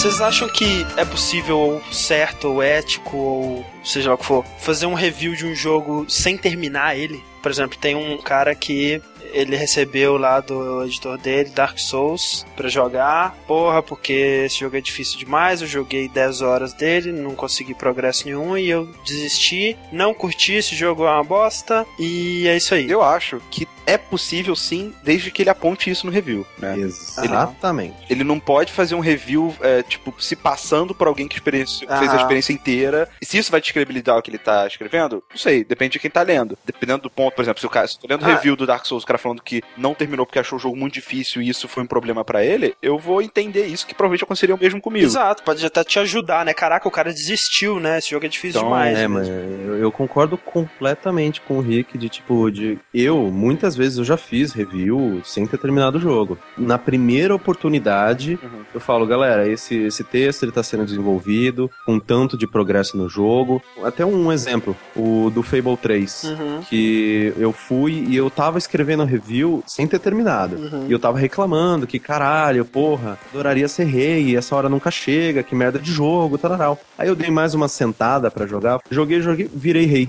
Vocês acham que é possível, ou certo, ou ético, ou seja lá o que for, fazer um review de um jogo sem terminar ele? Por exemplo, tem um cara que ele recebeu lá do editor dele, Dark Souls, para jogar. Porra, porque esse jogo é difícil demais. Eu joguei 10 horas dele, não consegui progresso nenhum e eu desisti. Não curti, esse jogo é uma bosta. E é isso aí. Eu acho que é possível sim, desde que ele aponte isso no review, né? Exatamente. Ele, ele não pode fazer um review, é, tipo, se passando por alguém que fez a experiência inteira. E se isso vai descredibilizar o que ele tá escrevendo, não sei, depende de quem tá lendo. Dependendo do ponto, por exemplo, se o cara, se eu tô lendo ah. review do Dark Souls, o cara falando que não terminou porque achou o jogo muito difícil e isso foi um problema para ele, eu vou entender isso que provavelmente aconteceria o mesmo comigo. Exato, pode até te ajudar, né? Caraca, o cara desistiu, né? Esse jogo é difícil então, demais. É, mas eu, eu concordo completamente com o Rick de tipo, de eu, muitas vezes eu já fiz review sem ter terminado o jogo. Na primeira oportunidade, uhum. eu falo, galera, esse, esse texto ele tá sendo desenvolvido, com tanto de progresso no jogo. Até um exemplo, o do Fable 3, uhum. que eu fui e eu tava escrevendo a review sem ter terminado. Uhum. E eu tava reclamando que, caralho, porra, adoraria ser rei, essa hora nunca chega, que merda de jogo, tal. Aí eu dei mais uma sentada para jogar, joguei, joguei, virei rei.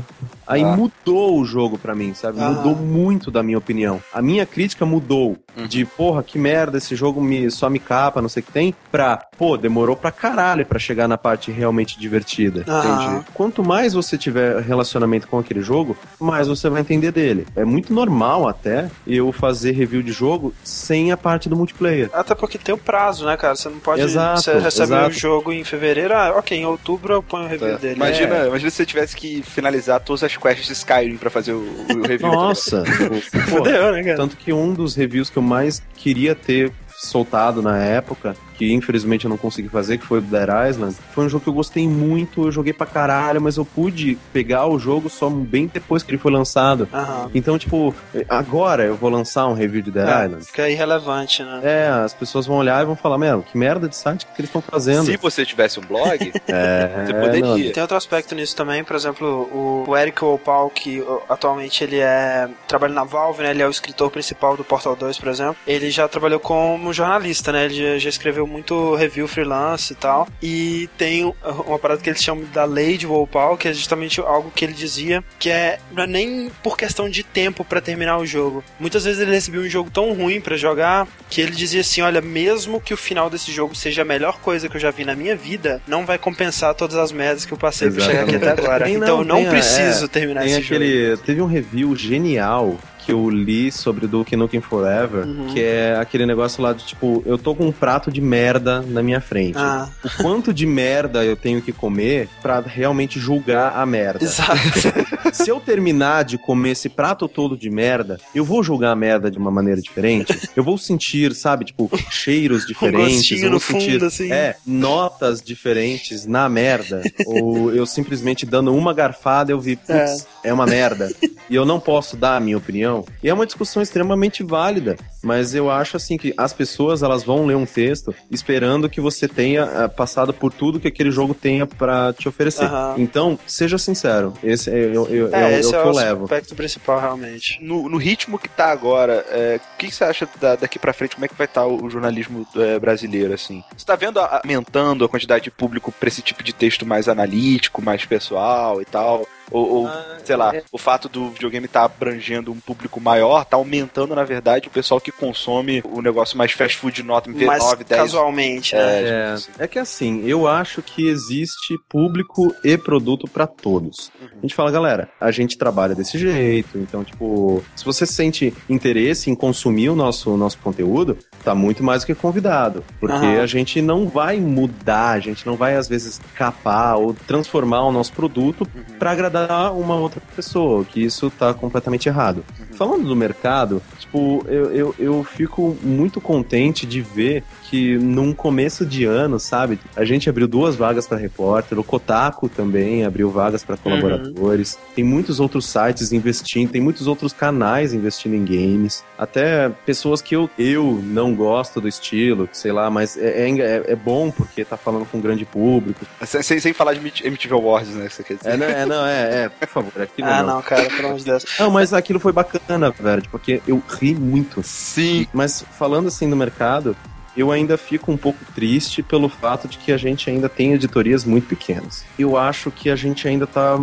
Aí ah. mudou o jogo para mim, sabe? Ah. Mudou muito da minha opinião. A minha crítica mudou uhum. de, porra, que merda, esse jogo me, só me capa, não sei o que tem, pra, pô, demorou pra caralho pra chegar na parte realmente divertida. Ah. Entendi. Quanto mais você tiver relacionamento com aquele jogo, mais você vai entender dele. É muito normal até eu fazer review de jogo sem a parte do multiplayer. Até porque tem o prazo, né, cara? Você não pode. Exato, você recebe o jogo em fevereiro, ah, ok, em outubro eu ponho o review é. dele. Imagina, é. imagina se você tivesse que finalizar todas as quests de Skyrim pra fazer o, o review. Nossa! Fudeu, né, cara? Tanto que um dos reviews que eu mais queria ter soltado na época que infelizmente eu não consegui fazer, que foi o Dead Island, foi um jogo que eu gostei muito, eu joguei pra caralho, mas eu pude pegar o jogo só bem depois que ele foi lançado. Uhum. Então, tipo, agora eu vou lançar um review de Dead é, Island. Fica irrelevante, né? É, as pessoas vão olhar e vão falar, meu, que merda de site que eles estão fazendo. Se você tivesse um blog, é, você poderia. Não. Tem outro aspecto nisso também, por exemplo, o, Eric Opal, que atualmente ele é trabalha na Valve, né? Ele é o escritor principal do Portal 2, por exemplo. Ele já trabalhou como jornalista, né? Ele já, já escreveu muito review freelance e tal. E tem uma parada que eles chamam da lei de Wolpal, que é justamente algo que ele dizia que é não é nem por questão de tempo para terminar o jogo. Muitas vezes ele recebia um jogo tão ruim para jogar que ele dizia assim: olha, mesmo que o final desse jogo seja a melhor coisa que eu já vi na minha vida, não vai compensar todas as merdas que eu passei pra chegar aqui até agora. Tem, então eu não preciso é, terminar esse aquele, jogo. Teve um review genial que eu li sobre Duke Nukem Forever, uhum. que é aquele negócio lá de tipo, eu tô com um prato de merda na minha frente. Ah. O quanto de merda eu tenho que comer para realmente julgar a merda. Exato. Se eu terminar de comer esse prato todo de merda, eu vou julgar a merda de uma maneira diferente. Eu vou sentir, sabe, tipo, cheiros diferentes. Um eu vou sentir, fundo, assim. é, notas diferentes na merda. Ou eu simplesmente dando uma garfada eu vi, putz, é. é uma merda. E eu não posso dar a minha opinião. E é uma discussão extremamente válida, mas eu acho assim que as pessoas elas vão ler um texto esperando que você tenha uh, passado por tudo que aquele jogo tenha para te oferecer. Uhum. Então, seja sincero, esse é, eu, eu, é, é, esse é, o que eu levo. aspecto principal, realmente. No, no, ritmo que tá agora, é, o que, que, você acha da, daqui para frente? Como é que vai estar tá o, o, jornalismo é, brasileiro, assim? Você tá vendo aumentando a quantidade de público para esse tipo de texto mais analítico, mais pessoal e tal? Ou, ou ah, sei lá, é. o fato do videogame estar tá abrangendo um público maior, tá aumentando, na verdade, o pessoal que consome o negócio mais fast food nota MP9, mais 10. casualmente, né? É, é, assim. é, que assim, eu acho que existe público e produto para todos. Uhum. A gente fala, galera, a gente trabalha desse jeito, então, tipo, se você sente interesse em consumir o nosso, nosso conteúdo, tá muito mais do que convidado. Porque uhum. a gente não vai mudar, a gente não vai, às vezes, capar ou transformar o nosso produto uhum. para agradar agradar uma outra pessoa, que isso tá completamente errado. Uhum. Falando do mercado, tipo, eu, eu, eu fico muito contente de ver que num começo de ano, sabe, a gente abriu duas vagas para repórter, o Kotaku também abriu vagas para colaboradores, uhum. tem muitos outros sites investindo, tem muitos outros canais investindo em games, até pessoas que eu, eu não gosto do estilo, sei lá, mas é, é, é bom porque tá falando com um grande público. Sem, sem falar de MTV Awards, né, que você quer dizer. É, não, é, não, é, é por favor, aquilo Ah, não, não cara, pelo amor de Deus. Não, mas aquilo foi bacana, velho, porque eu ri muito. Sim. Mas falando assim do mercado, eu ainda fico um pouco triste pelo fato de que a gente ainda tem editorias muito pequenas. Eu acho que a gente ainda tá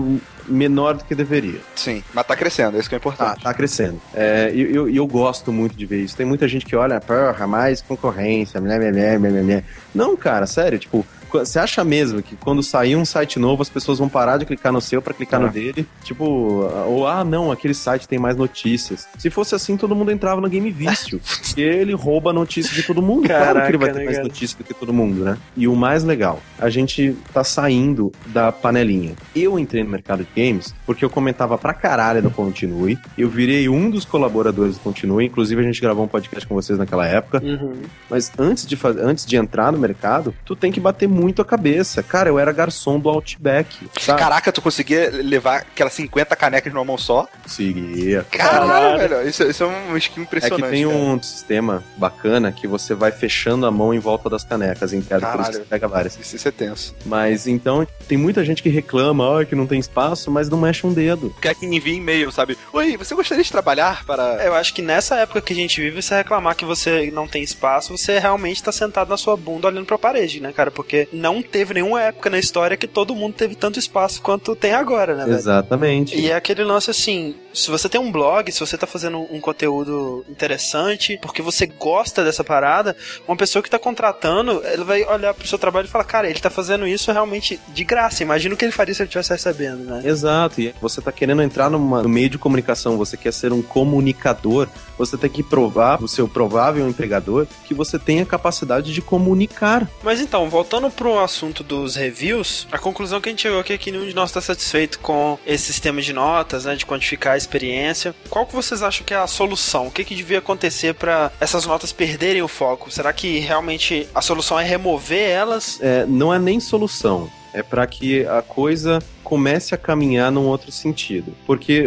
menor do que deveria. Sim, mas tá crescendo, é isso que é importante. Tá, tá crescendo. É, e eu, eu, eu, gosto muito de ver isso. Tem muita gente que olha, porra, mais concorrência, blá, blá, blá, blá. Não, cara, sério, tipo, você acha mesmo que quando sair um site novo, as pessoas vão parar de clicar no seu para clicar é. no dele? Tipo, ou ah, não, aquele site tem mais notícias. Se fosse assim, todo mundo entrava no Game Vício. porque ele rouba a notícia de todo mundo. Caraca, claro que ele vai ter mais notícia do que todo mundo, né? E o mais legal, a gente tá saindo da panelinha. Eu entrei no mercado de games porque eu comentava pra caralho do Continue. Eu virei um dos colaboradores do Continue. Inclusive, a gente gravou um podcast com vocês naquela época. Uhum. Mas antes de, antes de entrar no mercado, tu tem que bater muito a cabeça. Cara, eu era garçom do Outback. Sabe? Caraca, tu conseguia levar aquelas 50 canecas numa mão só? Conseguia. Caralho, velho. Isso, isso é um skin impressionante. É que tem cara. um sistema bacana que você vai fechando a mão em volta das canecas, entende? Por isso você pega várias. Isso, isso é tenso. Mas então, tem muita gente que reclama, oh, que não tem espaço, mas não mexe um dedo. Quer que envie e-mail, sabe? Oi, você gostaria de trabalhar para. Eu acho que nessa época que a gente vive, você reclamar que você não tem espaço, você realmente tá sentado na sua bunda olhando pra parede, né, cara? Porque não teve nenhuma época na história que todo mundo teve tanto espaço quanto tem agora, né? Velho? Exatamente. E é aquele lance assim: se você tem um blog, se você tá fazendo um conteúdo interessante, porque você gosta dessa parada, uma pessoa que tá contratando, ela vai olhar pro seu trabalho e falar, cara, ele tá fazendo isso realmente de graça. Imagina o que ele faria se ele estivesse recebendo, né? Exato. E você tá querendo entrar numa, no meio de comunicação, você quer ser um comunicador, você tem que provar o seu provável empregador que você tem a capacidade de comunicar. Mas então, voltando pro assunto dos reviews, a conclusão que a gente chegou aqui é que nenhum de nós está satisfeito com esse sistema de notas, né, de quantificar experiência. Qual que vocês acham que é a solução? O que, que devia acontecer para essas notas perderem o foco? Será que realmente a solução é remover elas? É, não é nem solução. É para que a coisa comece a caminhar num outro sentido. Porque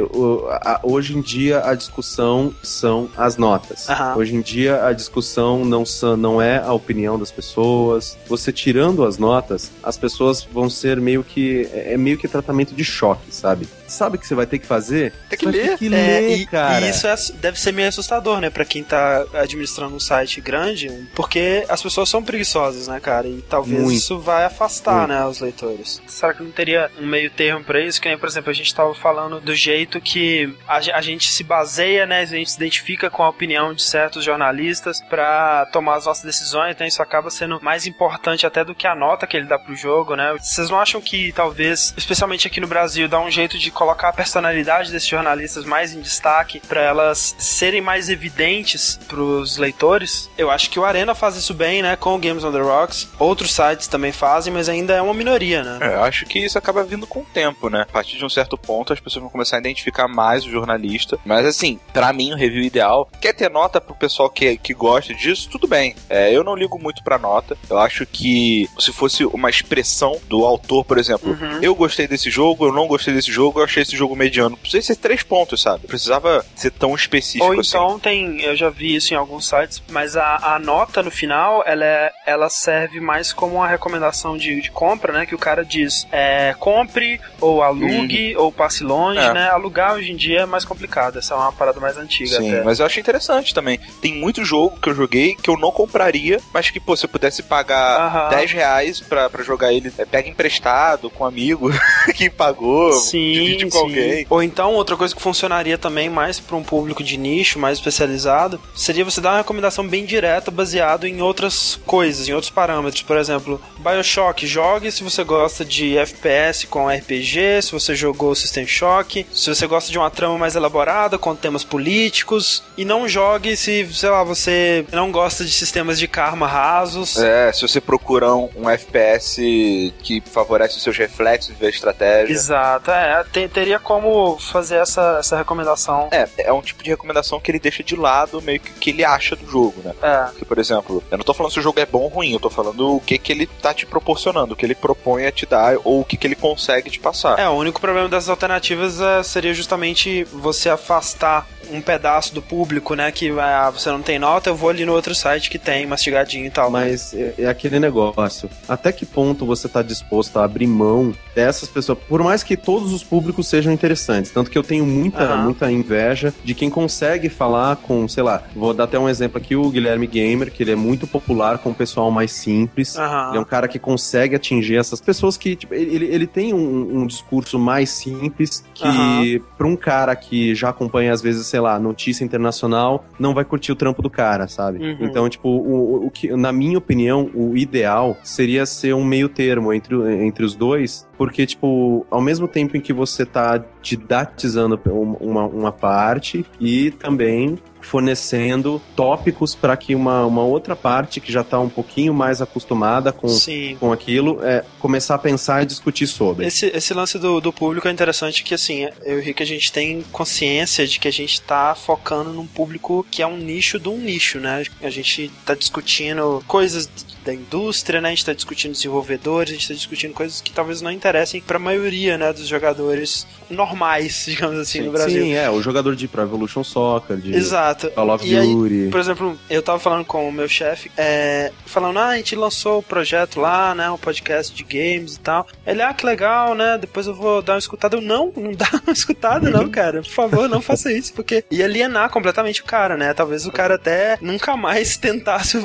hoje em dia a discussão são as notas. Aham. Hoje em dia a discussão não, são, não é a opinião das pessoas. Você tirando as notas, as pessoas vão ser meio que. É meio que tratamento de choque, sabe? Sabe o que você vai ter que fazer? Tem que ler. que É, ler, e, cara. e isso é deve ser meio assustador, né, Pra quem tá administrando um site grande, porque as pessoas são preguiçosas, né, cara? E talvez Muito. isso vai afastar, Muito. né, os leitores. Será que não teria um meio termo pra isso? Que nem, por exemplo, a gente tava falando do jeito que a, a gente se baseia, né, a gente se identifica com a opinião de certos jornalistas pra tomar as nossas decisões, então isso acaba sendo mais importante até do que a nota que ele dá pro jogo, né? Vocês não acham que talvez, especialmente aqui no Brasil, dá um jeito de colocar a personalidade desses jornalistas mais em destaque pra elas serem mais evidentes pros leitores? Eu acho que o Arena faz isso bem, né, com o Games on the Rocks. Outros sites também fazem, mas ainda é uma minoria, né? É, acho que isso acaba vindo com o tempo, né? A partir de um certo ponto, as pessoas vão começar a identificar mais o jornalista. Mas assim, pra mim, o review ideal, quer ter nota pro pessoal que, que gosta disso, tudo bem. É, eu não ligo muito pra nota. Eu acho que se fosse uma expressão do autor, por exemplo, Uhum. eu gostei desse jogo, eu não gostei desse jogo, eu achei esse jogo mediano. Precisava ser três pontos, sabe? Precisava ser tão específico Ou assim. então tem, eu já vi isso em alguns sites, mas a, a nota no final, ela, é, ela serve mais como uma recomendação de, de compra, né? Que o cara diz, é, compre, ou alugue, ou passe longe, É. né? Alugar hoje em dia é mais complicado, essa é uma parada mais antiga Sim, até. mas eu acho interessante também. Tem muito jogo que eu joguei que eu não compraria, mas que, pô, se eu pudesse pagar Aham. 10 reais pra, pra jogar ele, é, pega emprestado com um amigo que pagou, Sim, divide com sim. alguém. Ou então, outra coisa que funcionaria também mais para um público de nicho, mais especializado, seria você dar uma recomendação bem direta baseado em outras coisas, em outros parâmetros. Por exemplo, Bioshock, jogue se você gosta de FPS com RPG, se você jogou System Shock, se você gosta de uma trama mais elaborada com temas políticos, e não jogue se, sei lá, você não gosta de sistemas de karma rasos. É, se você procura um, um FPS que favorece os seus reflexos e a estratégia. Exato, é, te- teria como fazer essa, essa recomendação. É, é um tipo de recomendação que ele deixa de lado meio que o que ele acha do jogo, né? É. Porque, por exemplo, eu não tô falando se o jogo é bom ou ruim, eu tô falando o que, que ele tá te proporcionando, o que ele propõe a te dar ou o que, que ele consegue te passar. É, o único problema dessas alternativas é, seria justamente você afastar um pedaço do público, né? Que ah, você não tem nota, eu vou ali no outro site que tem mastigadinho e tal. Mas é, é aquele negócio. Até que ponto você tá disposto a abrir mão dessas pessoas? Por mais que todos os públicos sejam interessantes. Tanto que eu tenho muita, Aham. muita inveja de quem consegue falar com, sei lá, vou dar até um exemplo aqui, o Guilherme Gamer, que ele é muito popular com o pessoal mais simples. Aham. Ele é um cara que consegue atingir essas pessoas que, tipo, ele, ele tem um, um discurso mais simples que, Aham. pra um cara que já acompanha, às vezes, sei lá, notícia internacional, não vai curtir o trampo do cara, sabe? Uhum. Então, tipo, o, o que, na minha opinião, o ideal seria ser um meio termo entre, entre os dois, porque, tipo, ao mesmo tempo em que você tá didatizando uma, uma parte e também fornecendo tópicos para que uma, uma outra parte que já tá um pouquinho mais acostumada com, Sim. com aquilo é começar a pensar e discutir sobre. Esse, esse lance do, do público é interessante que, assim, eu e o Rick, a gente tem consciência de que a gente tá focando num público que é um nicho de um nicho, né? A gente tá discutindo coisas da indústria, né? A gente tá discutindo desenvolvedores, a gente tá discutindo coisas que talvez não interessem pra maioria, né, dos jogadores normais, digamos assim, Sim. no Brasil. Sim, é, o jogador de Pro Evolution Soccer, de Exato. Call of E aí, Duty. Por exemplo, eu tava falando com o meu chefe, é, falando, ah, a gente lançou o projeto lá, né, um podcast de games e tal. Ele, ah, que legal, né, depois eu vou dar uma escutada. Eu, não, não dá uma escutada não, cara, por favor, não faça isso, porque ia alienar completamente o cara, né, talvez o cara até nunca mais tentasse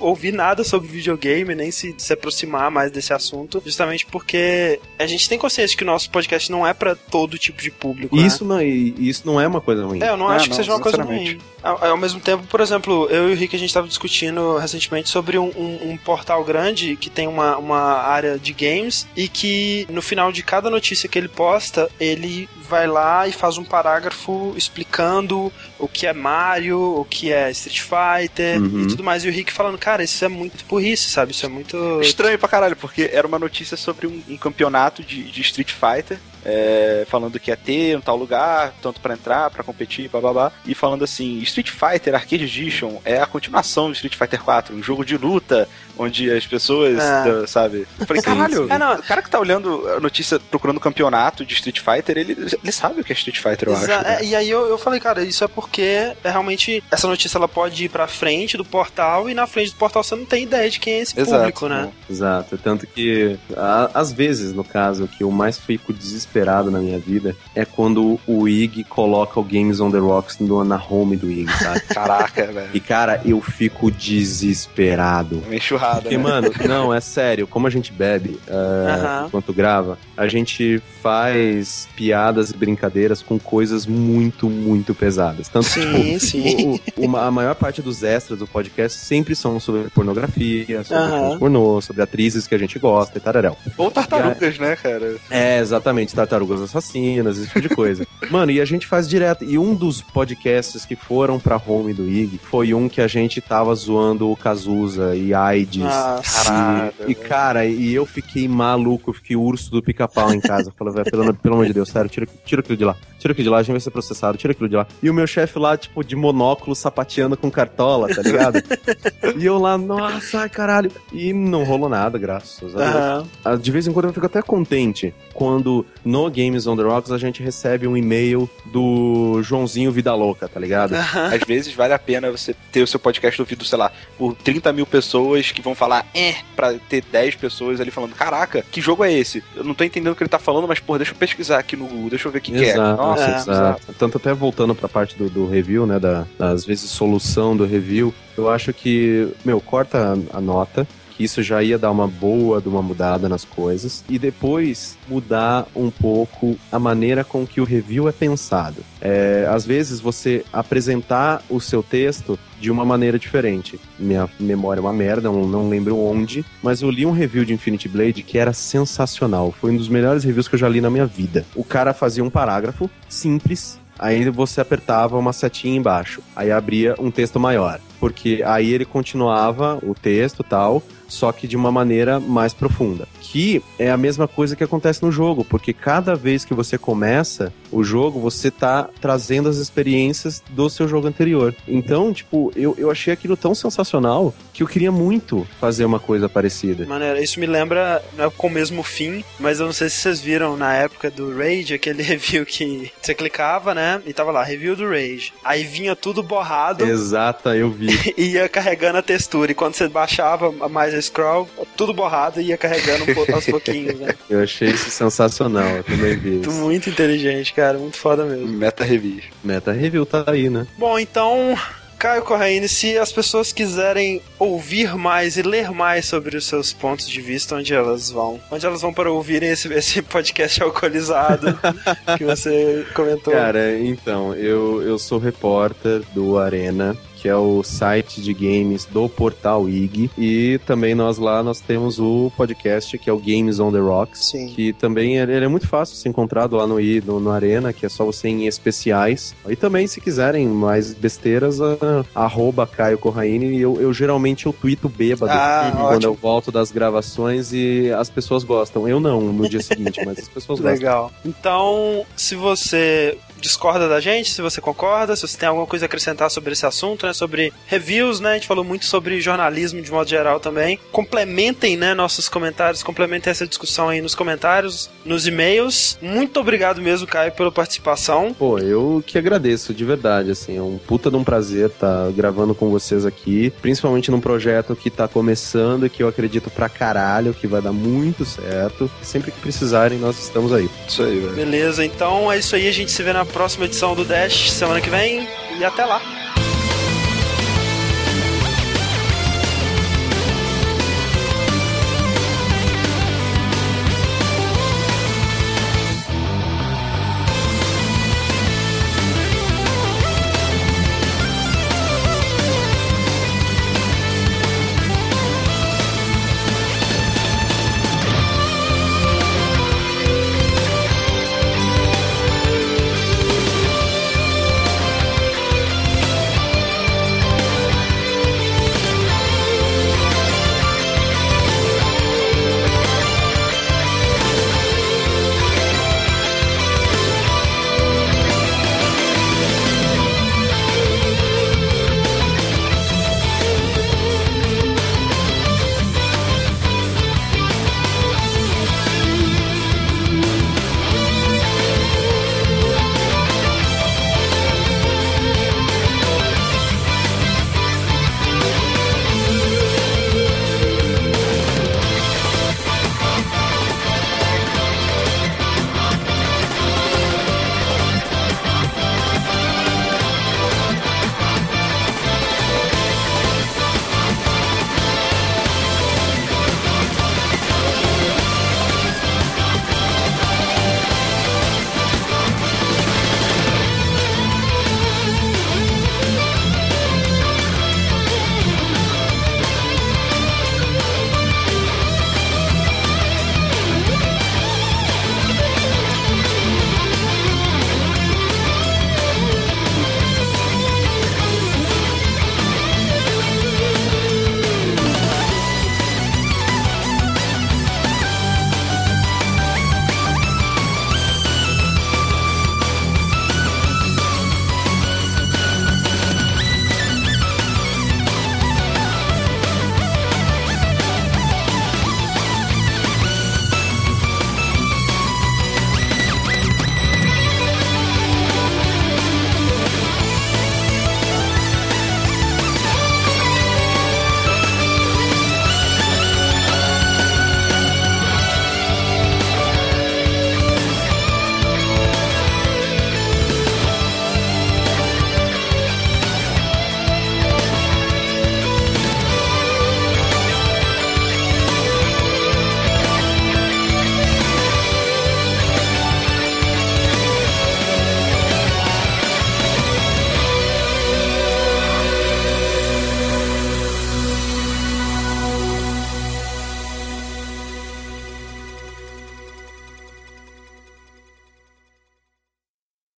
ouvir nada sobre videogame, nem se, se aproximar mais desse assunto, justamente porque a gente tem consciência que o nosso podcast não é pra todo tipo de público, E né? isso não, e isso não é uma coisa ruim. É, eu não Ah, acho que não, seja uma coisa ruim. Ao, ao mesmo tempo, por exemplo, eu e o Rick a gente estava discutindo recentemente sobre um, um- um portal grande que tem uma, uma área de games e que no final de cada notícia que ele posta, ele vai lá e faz um parágrafo explicando o que é Mario, o que é Street Fighter Uhum. e tudo mais. E o Rick falando, cara, isso é muito burrice, sabe? Isso é muito. Estranho pra caralho, porque era uma notícia sobre um, um campeonato de, de Street Fighter. É, falando que ia ter um tal lugar, tanto para entrar, para competir, babá, e falando assim, Street Fighter Arcade Edition é a continuação do Street Fighter 4, um jogo de luta, onde as pessoas, é. sabe? Eu falei, caralho, é, não, o cara que tá olhando a notícia, procurando campeonato de Street Fighter, ele, ele sabe o que é Street Fighter, eu Exa acho. Né? e aí eu, eu falei, cara, isso é porque é realmente essa notícia ela pode ir pra frente do portal e na frente do portal você não tem ideia de quem é esse Exato, público, né? Exato, tanto que a, às vezes, no caso, que eu mais fico desesperado na minha vida é quando o IG coloca o Games on the Rocks no, na home do IG, sabe? Caraca, velho. E cara, eu fico desesperado. Uma enxurrada. Porque, né? mano, não, é sério, como a gente bebe uh, enquanto grava, a gente faz piadas e brincadeiras com coisas muito, muito pesadas. Tanto sim, tipo, sim. O, o, a maior parte dos extras do podcast sempre são sobre pornografia, sobre uhum. pornô, sobre atrizes que a gente gosta e tararel. Ou tartarugas, né, cara? É, exatamente, tartarugas assassinas, esse tipo de coisa. Mano, e a gente faz direto. E um dos podcasts que foram pra home do IG foi um que a gente tava zoando o Cazuza e AIDS. Ah, e, e, cara, e eu fiquei maluco, eu fiquei urso do pica-pau em casa. Falei, velho, pelo, pelo amor de Deus, sério, tira, tira aquilo de lá. Tira aquilo de lá, a gente vai ser processado, tira aquilo de lá. E o meu chefe lá, tipo, de monóculo, sapateando com cartola, tá ligado? e eu lá, nossa, ai, caralho. E não rolou nada, graças a Deus. Uhum. De vez em quando eu fico até contente quando no Games on the Rocks a gente recebe um e-mail do Joãozinho Vida Louca, tá ligado? Uhum. Às vezes vale a pena você ter o seu podcast ouvido, sei lá, por 30 mil pessoas que vão falar, é, pra ter 10 pessoas ali falando, caraca, que jogo é esse? Eu não tô entendendo o que ele tá falando, mas, pô, deixa eu pesquisar aqui no Google, deixa eu ver o que, que é. Nossa, é, exato. Tanto até voltando pra parte do, do review, né, da, às vezes solução do review, eu acho que, meu, corta a nota, que isso já ia dar uma boa de uma mudada nas coisas e depois mudar um pouco a maneira com que o review é pensado. É, às vezes você apresentar o seu texto de uma maneira diferente. Minha memória é uma merda, não, não lembro onde, mas eu li um review de Infinity Blade que era sensacional. Foi um dos melhores reviews que eu já li na minha vida. O cara fazia um parágrafo simples, Aí você apertava uma setinha embaixo, aí abria um texto maior, porque aí ele continuava o texto tal, só que de uma maneira mais profunda. Que é a mesma coisa que acontece no jogo, porque cada vez que você começa o jogo, você tá trazendo as experiências do seu jogo anterior. Então, tipo, eu, eu achei aquilo tão sensacional que eu queria muito fazer uma coisa parecida. Maneiro, isso me lembra, não é com o mesmo fim, mas eu não sei se vocês viram na época do Rage, aquele review que você clicava, né? E tava lá, review do Rage. Aí vinha tudo borrado. Exata, eu vi. e ia carregando a textura. E quando você baixava mais a scroll, tudo borrado e ia carregando aos pouquinhos, né? Eu achei isso sensacional, eu também vi. Isso. Muito inteligente, cara, muito foda mesmo. Meta review. Meta review tá aí, né? Bom, então Caio Corraine, se as pessoas quiserem ouvir mais e ler mais sobre os seus pontos de vista, onde elas vão? Onde elas vão para ouvirem esse, esse podcast alcoolizado que você comentou? Cara, então, eu, eu sou repórter do Arena que é o site de games do portal IG. E também nós lá nós temos o podcast que é o Games on the Rocks, Sim. que também ele é muito fácil de ser encontrado lá no, no, no Arena, que é só você em especiais. E também, se quiserem mais besteiras, arroba Caio Corraine. Eu, eu geralmente eu tweeto bêbado ah, quando ótimo. eu volto das gravações e as pessoas gostam. Eu não no dia seguinte, mas as pessoas gostam. Legal. Então, se você discorda da gente, se você concorda, se você tem alguma coisa a acrescentar sobre esse assunto, né? Sobre reviews, né? A gente falou muito sobre jornalismo de modo geral também. Complementem, né? Nossos comentários, complementem essa discussão aí nos comentários, nos e-mails. Muito obrigado mesmo, Caio, pela participação. Pô, eu que agradeço, de verdade, assim. É um puta de um prazer estar tá gravando com vocês aqui, principalmente num projeto que tá começando e que eu acredito pra caralho que vai dar muito certo. Sempre que precisarem, nós estamos aí. Isso aí, velho. Beleza, então é isso aí. A gente se vê na próxima edição do Dash semana que vem e até lá.